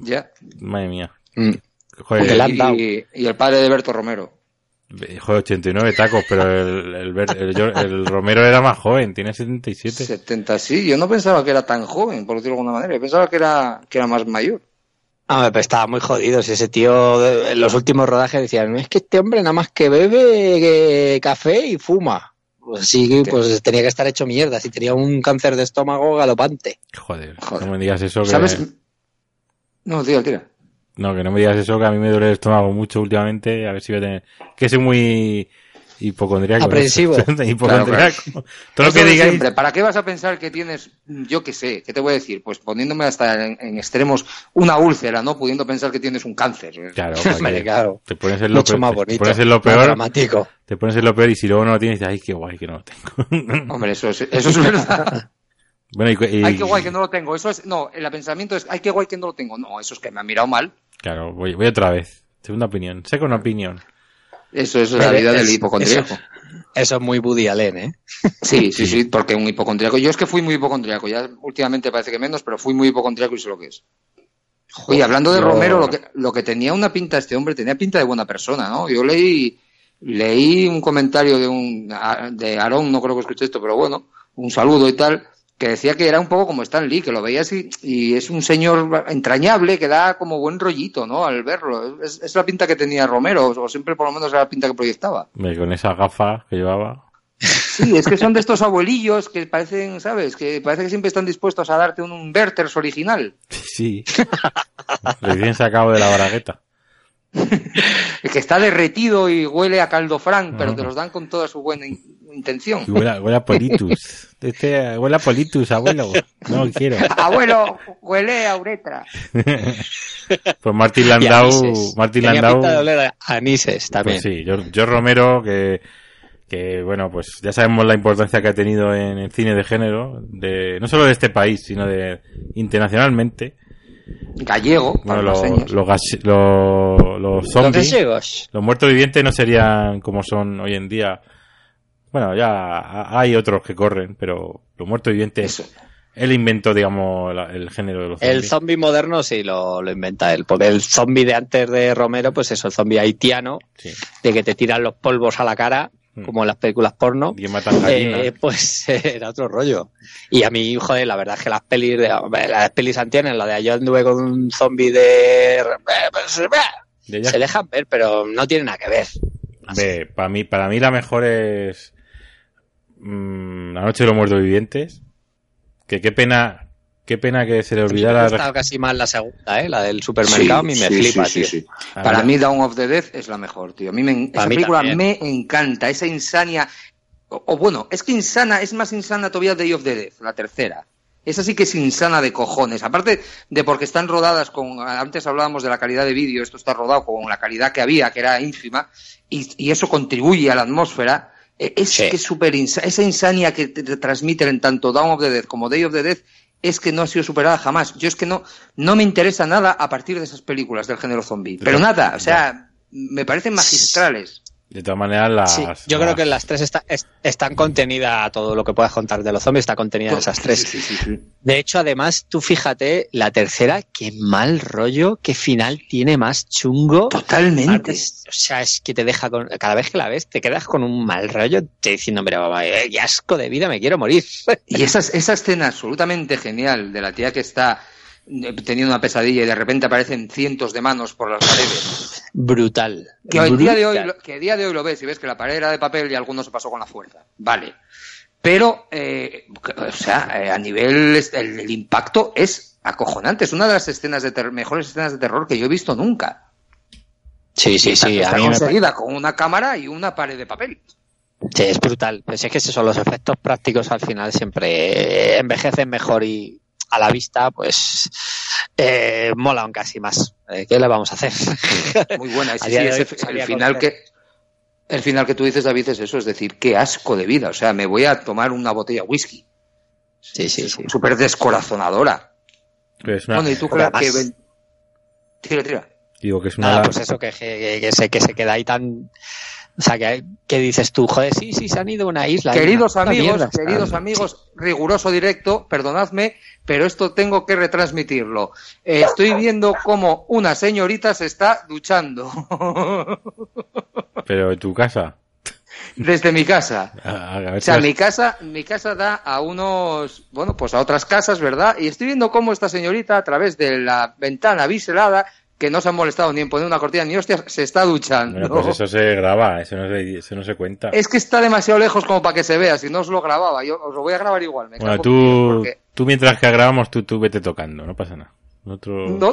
Ya. Madre mía. Mm. Joder. Y, y el padre de Berto Romero. Joder, 89 tacos, pero el, el, el Romero era más joven, tiene 77. 70, sí. Yo no pensaba que era tan joven, por decirlo de alguna manera. Yo pensaba que era, que era más mayor. Ah, pero estaba muy jodido. Si ese tío en los últimos rodajes decían, es que este hombre nada más que bebe café y fuma. Pues sí, pues tenía que estar hecho mierda. Si tenía un cáncer de estómago galopante. Joder, Joder. no me digas eso que... ¿Sabes? No, tira, tira. No, que no me digas eso que a mí me duele el estómago mucho últimamente, a ver si voy a tener... Que soy muy hipocondriaco. ¿no? Aprensivo. hipocondriaco. Todo lo que digáis... siempre. ¿Para qué vas a pensar que tienes, yo qué sé, qué te voy a decir? Pues poniéndome hasta en, en extremos una úlcera, ¿no? Pudiendo pensar que tienes un cáncer. Claro, claro. te pones en lo Mucho peor, más te pones en lo peor, dramático. te pones en lo peor y si luego no lo tienes, dices, ay, qué guay que no lo tengo. Hombre, eso es, eso es verdad. bueno, y, y- Ay, qué guay que no lo tengo. Eso es, no, el pensamiento es, ay, qué guay que no lo tengo. No, eso es que me ha mirado mal. Claro, voy, voy otra vez. Segunda opinión. Second opinión. Eso, eso es la vida es- del hipocondríaco. Eso, eso es muy Woody Allen, ¿eh? Sí, sí, sí, porque un hipocondríaco. Yo es que fui muy hipocondríaco. Ya últimamente parece que menos, pero fui muy hipocondríaco y sé lo que es. Oye, hablando de Romero, lo que, lo que tenía una pinta este hombre, tenía pinta de buena persona, ¿no? Yo leí leí un comentario de un de Aarón, no creo que escuché esto, pero bueno, un saludo y tal, que decía que era un poco como Stan Lee, que lo veías y, y es un señor entrañable que da como buen rollito, ¿no? Al verlo. Es, es la pinta que tenía Romero, o siempre por lo menos era la pinta que proyectaba. Con esa gafa que llevaba. Sí, es que son de estos abuelillos que parecen, ¿sabes? Que parece que siempre están dispuestos a darte un Inverters original. Sí. Recién sacado de la baragueta. que está derretido y huele a caldo frank, pero te los dan con toda su buena intención. Y huele, a- huele a politus. Este, huele a politus, abuelo. No quiero. Abuelo, huele a uretra. Pues Martín Landau. Martín Landau, pinta de oler a anises también. pues sí, yo, yo Romero, que, que bueno, pues ya sabemos la importancia que ha tenido en el cine de género, de, no solo de este país, sino de internacionalmente. Gallego, Bueno, los los Los zombies, gallegos. los muertos vivientes no serían como son hoy en día. Bueno, ya ha- hay otros que corren, pero los muertos vivientes, Eso. él inventó, digamos, la- el género de los El zombies. zombie moderno sí lo, lo inventa él, porque el zombie de antes de Romero, pues eso, el zombie haitiano, Sí. de que te tiran los polvos a la cara, Mm. como en las películas porno, Y matan gallinas. eh, pues era otro rollo. Y a mí, joder, la verdad es que las pelis, de, las pelis antiguas, la de yo anduve con un zombie de... De se dejan ver, pero no tiene nada que ver. Ve, para mí, para mí la mejor es mm, La Noche de los Muertos Vivientes. Que qué pena, qué pena que se le Me olvidara. ha gustado casi más la segunda, ¿eh? la del supermercado, a mí me sí, flipa, sí, tío. sí, sí. Para mí Dawn of the Dead es la mejor, tío. A mí, me, esa mí película también. me encanta, esa insania. O, o bueno, es que insana, es más insana todavía Day of the Dead, la tercera. Esa sí que es insana de cojones. Aparte de porque están rodadas con. Antes hablábamos de la calidad de vídeo, esto está rodado con la calidad que había, que era ínfima, y, y eso contribuye a la atmósfera. Eh, Es Sí. que es súper insa- Esa insania que te, te transmiten en tanto Dawn of the Dead como Day of the Dead es que no ha sido superada jamás. Yo es que no, no me interesa nada a partir de esas películas del género zombie. Pero nada, o sea, me parecen magistrales. De todas maneras, las. Sí, yo creo que en las tres está, es- están contenidas, todo lo que puedas contar de los zombies está contenida en esas tres. Sí, sí, sí, sí. De hecho, además, tú fíjate, la tercera, qué mal rollo, qué final tiene más chungo. Totalmente. O sea, es que te deja con, cada vez que la ves, te quedas con un mal rollo, te diciendo, hombre, mamá, eh, qué asco de vida, me quiero morir. Y esa, esa escena absolutamente genial de la tía que está teniendo una pesadilla y de repente aparecen cientos de manos por las paredes. Brutal. Que el día de hoy, que el día de hoy lo ves y ves que la pared era de papel y alguno se pasó con la fuerza. Vale. Pero, eh, o sea, eh, a nivel, el, el impacto es acojonante. Es una de las escenas de mejores escenas de terror que yo he visto nunca. Sí, sí, está, sí, a mí me conseguida con una cámara y una pared de papel. Sí, es brutal. Pues es que esos son los efectos prácticos al final siempre envejecen mejor y a la vista, pues eh, molan casi más. Eh, ¿Qué le vamos a hacer? Muy buena. Sí, hoy el final que el final que tú dices, David, es eso, es decir, qué asco de vida. O sea, me voy a tomar una botella de whisky. Sí, sí, sí. Súper descorazonadora. es una- Bueno, y tú crees que... Tira, tira. digo que es una. Nada, pues eso, que, que, que se, que se queda ahí tan... O sea, que, que dices tú, joder, sí, sí, se han ido a una isla. Queridos Una amigos, mierda. queridos amigos, riguroso directo, perdonadme, pero esto tengo que retransmitirlo. Eh, estoy viendo cómo una señorita se está duchando Pero en tu casa. desde mi casa. A, a ver O sea, mi casa, mi casa da a unos, bueno, pues a otras casas, ¿verdad? Y estoy viendo cómo esta señorita, a través de la ventana biselada, que no se han molestado ni en poner una cortina ni hostias, se está duchando. Bueno, pues eso se graba, eso no se, eso no se cuenta. Es que está demasiado lejos como para que se vea, si no os lo grababa, yo os lo voy a grabar igual. Me Bueno, tú, porque- tú mientras que grabamos, tú, tú vete tocando, no pasa nada. Nosotros, No,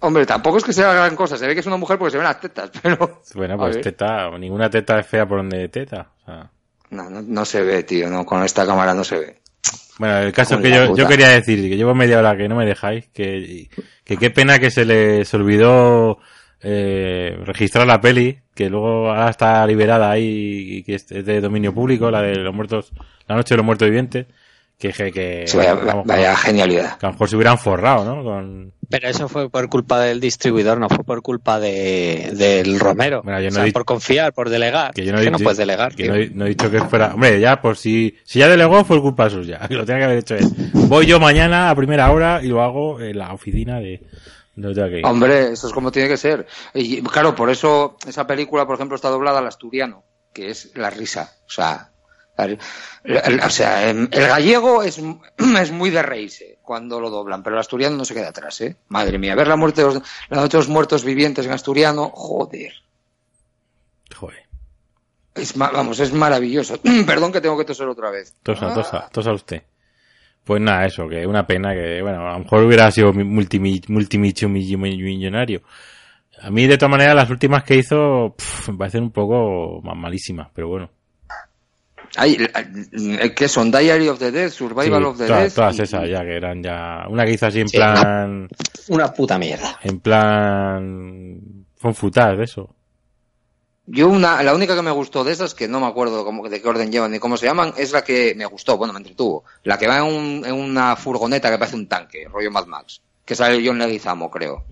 hombre, tampoco es que sea gran cosa, se ve que es una mujer porque se ven las tetas, pero... bueno, pues teta, ninguna teta es fea por donde teta. O sea, No, no, no se ve, tío, no, con esta cámara no se ve. Bueno, el caso que yo, yo quería decir, que llevo media hora que no me dejáis, que, que qué pena que se les olvidó eh, registrar la peli, que luego ahora está liberada ahí y que es de dominio público, la de los muertos, la noche de los muertos vivientes, que, que, que, Sí, vaya, vamos, vaya que genialidad. a lo mejor se hubieran forrado, ¿no? Con, Pero eso fue por culpa del distribuidor, no fue por culpa de, del Romero. Bueno, yo no O sea, por confiar, por delegar. que yo no Es he que no dicho- puedes delegar. que tío. no, he- no he dicho que fuera, hombre, ya por si, si ya delegó fue culpa suya, que lo tenía que haber hecho él. Voy yo mañana a primera hora y lo hago en la oficina de, No. Hombre, eso es como tiene que ser. Y claro, por eso esa película, por ejemplo, está doblada al asturiano, que es la risa. O sea, la- la- o sea em, el gallego es, es muy de reírse cuando lo doblan, pero el asturiano no se queda atrás, ¿eh? Madre mía, ver la muerte de los, la noche de los muertos vivientes en asturiano, joder. Joder. Es, ma- vamos, es maravilloso. Perdón que tengo que toser otra vez. Tosa, tosa, tosa usted. Pues nada, eso, que una pena que, bueno, a lo mejor hubiera sido multimi- multimillonario. A mí, de todas maneras, las últimas que hizo, pf, me parecen un poco ma- malísimas, pero bueno. Ay, eh, ¿qué son? Diary of the Dead, Survival Sí, of the todas, Dead. todas y- esas ya, que eran ya... Una que hizo así en Sí, plan... Una puta mierda. En plan... Fue un futar de eso. Yo una, la única que me gustó de esas, que no me acuerdo cómo, de qué orden llevan ni cómo se llaman, es la que me gustó, bueno, me entretuvo. La que va en, un- en una furgoneta que parece un tanque, rollo Mad Max. Que sale John Leguizamo, creo.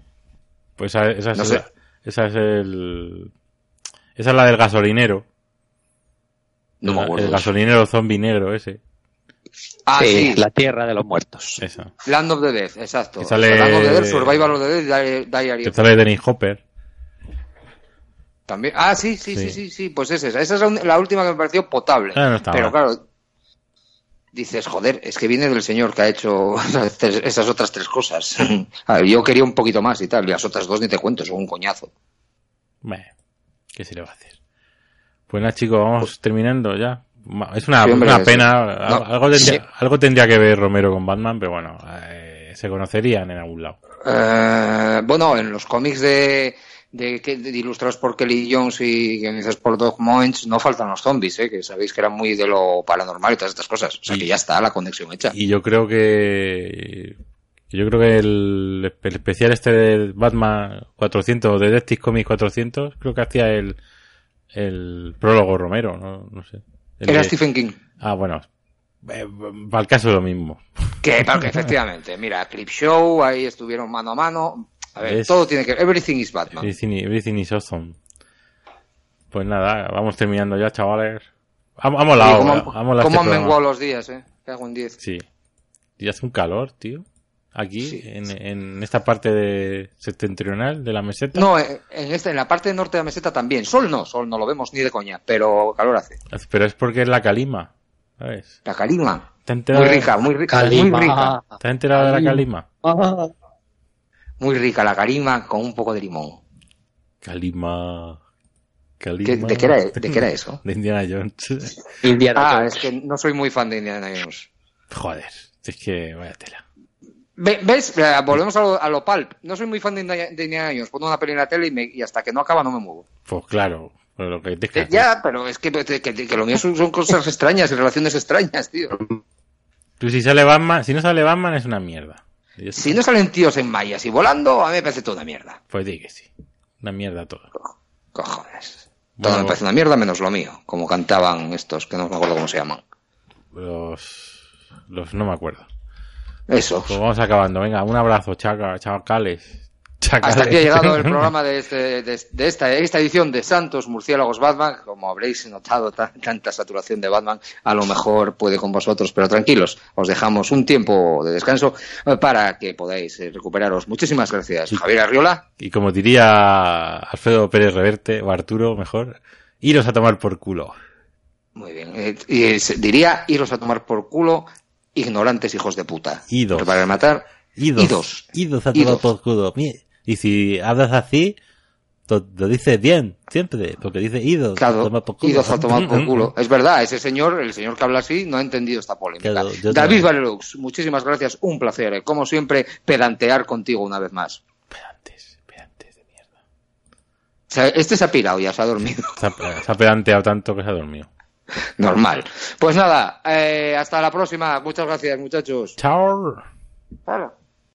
Pues esa, esa No es, esa es el... Esa es la del gasolinero. No me el, acuerdo. el gasolinero zombie negro ese. Ah, sí, Sí, la tierra de los muertos. Esa. Land of the Dead, exacto. Que sale- Land of the Dead, Survival of the Dead, Di- Diary Que sale Dennis Hopper. También. Ah, sí, sí, sí, Sí. sí, sí, pues es esa. Esa es la última que me pareció potable. Ah, no Pero mal. claro, dices, joder, es que viene del señor que ha hecho esas, otras tres cosas. A ver, yo quería un poquito más y tal, y las otras dos ni te cuento, son un coñazo. Bueno, ¿qué se le va a hacer? Pues nada, chicos, vamos terminando ya. Es una, Sí, hombre, una sí. pena. No, algo, tendría, sí. algo tendría que ver Romero con Batman, pero bueno, eh, se conocerían en algún lado. Eh, bueno, en los cómics de, de, que- de ilustrados por Kelly Jones y guionizados por Doug Moench no faltan los zombies, ¿eh? que sabéis que eran muy de lo paranormal y todas estas cosas. O sea Y- que ya está la conexión hecha. Y yo creo que. Yo creo que el, el especial este de Batman 400, de Detective Comics 400, creo que hacía el, el prólogo Romero, no, no sé. El Era de- Stephen King. Ah, bueno. eh, para el caso es lo mismo. Que, porque efectivamente, mira, Clip Show, ahí estuvieron mano a mano. A ver, Es- todo tiene que Everything is Batman. Everything, everything is awesome. Pues nada, vamos terminando ya, chavales. Ha, ha molado, ¿Cómo, eh, ha molado cómo este han menguado los días, eh? Cago en 10. Sí. Y hace un calor, tío. Aquí, Sí. en, en esta parte de septentrional de la meseta. No, eh, en, esta, en la parte norte de la meseta también. Sol no, sol no lo vemos ni de coña, pero calor hace. Pero es porque es la calima, ¿sabes? La calima. ¿Te has enterado, Muy de- rica, muy rica. Calima. Muy rica. ¿te has enterado de la calima? Muy rica la calima con un poco de limón. Calima. ¿Qué- Calima. de, qué era, ¿De qué era eso? De Indiana Jones. Indiana Ah, Jones. es que no soy muy fan de Indiana Jones. Joder, es que vaya tela. Ve- ¿Ves? Eh, Volvemos a lo, a lo pulp. No soy muy fan de Indiana, Jones. Pongo una peli en la tele y, me- y hasta que no acaba no me muevo. Pues claro, pero lo que te Eh, Ya, pero es que, que, que- que lo mío son, son cosas extrañas y relaciones extrañas, tío. Tú si sale Batman, si no sale Batman es una mierda. Si no salen tíos en mallas y volando, a mí me parece toda una mierda. Pues di que sí. Una mierda todo. Cojones. Bueno. Todo me parece una mierda menos lo mío, como cantaban estos, que no me acuerdo cómo se llaman. Los, los no me acuerdo. Eso. Pues vamos acabando. Venga, un abrazo, chaca, chacales. Chacales. Hasta aquí ha llegado el programa de, este, de, de esta, esta edición de Santos Murciélagos Batman. Como habréis notado, ta- tanta saturación de Batman, a lo mejor puede con vosotros, pero tranquilos, os dejamos un tiempo de descanso eh, para que podáis eh, recuperaros. Muchísimas gracias, Javier Arriola. Y como diría Alfredo Pérez Reverte, o Arturo, mejor, iros a tomar por culo. Muy bien. eh, y eh, diría iros a tomar por culo, ignorantes hijos de puta. Idos. Para matar, Idos. Idos. Idos a Idos. por culo. Y si hablas así, lo, dices bien, siempre, porque dice idos. a Claro, tomar por culo. idos a tomar por culo. Es verdad, ese señor, el señor que habla así, no ha entendido esta polémica. Claro, David. Valelux, muchísimas gracias, un placer. eh, Como siempre, pedantear contigo una vez más. Pedantes, pedantes de mierda. O sea, este se ha pirado ya, se ha dormido. Se ha, se ha pedanteado tanto que se ha dormido. Normal. Pues nada, eh, hasta la próxima. Muchas gracias, muchachos. Chao. Claro.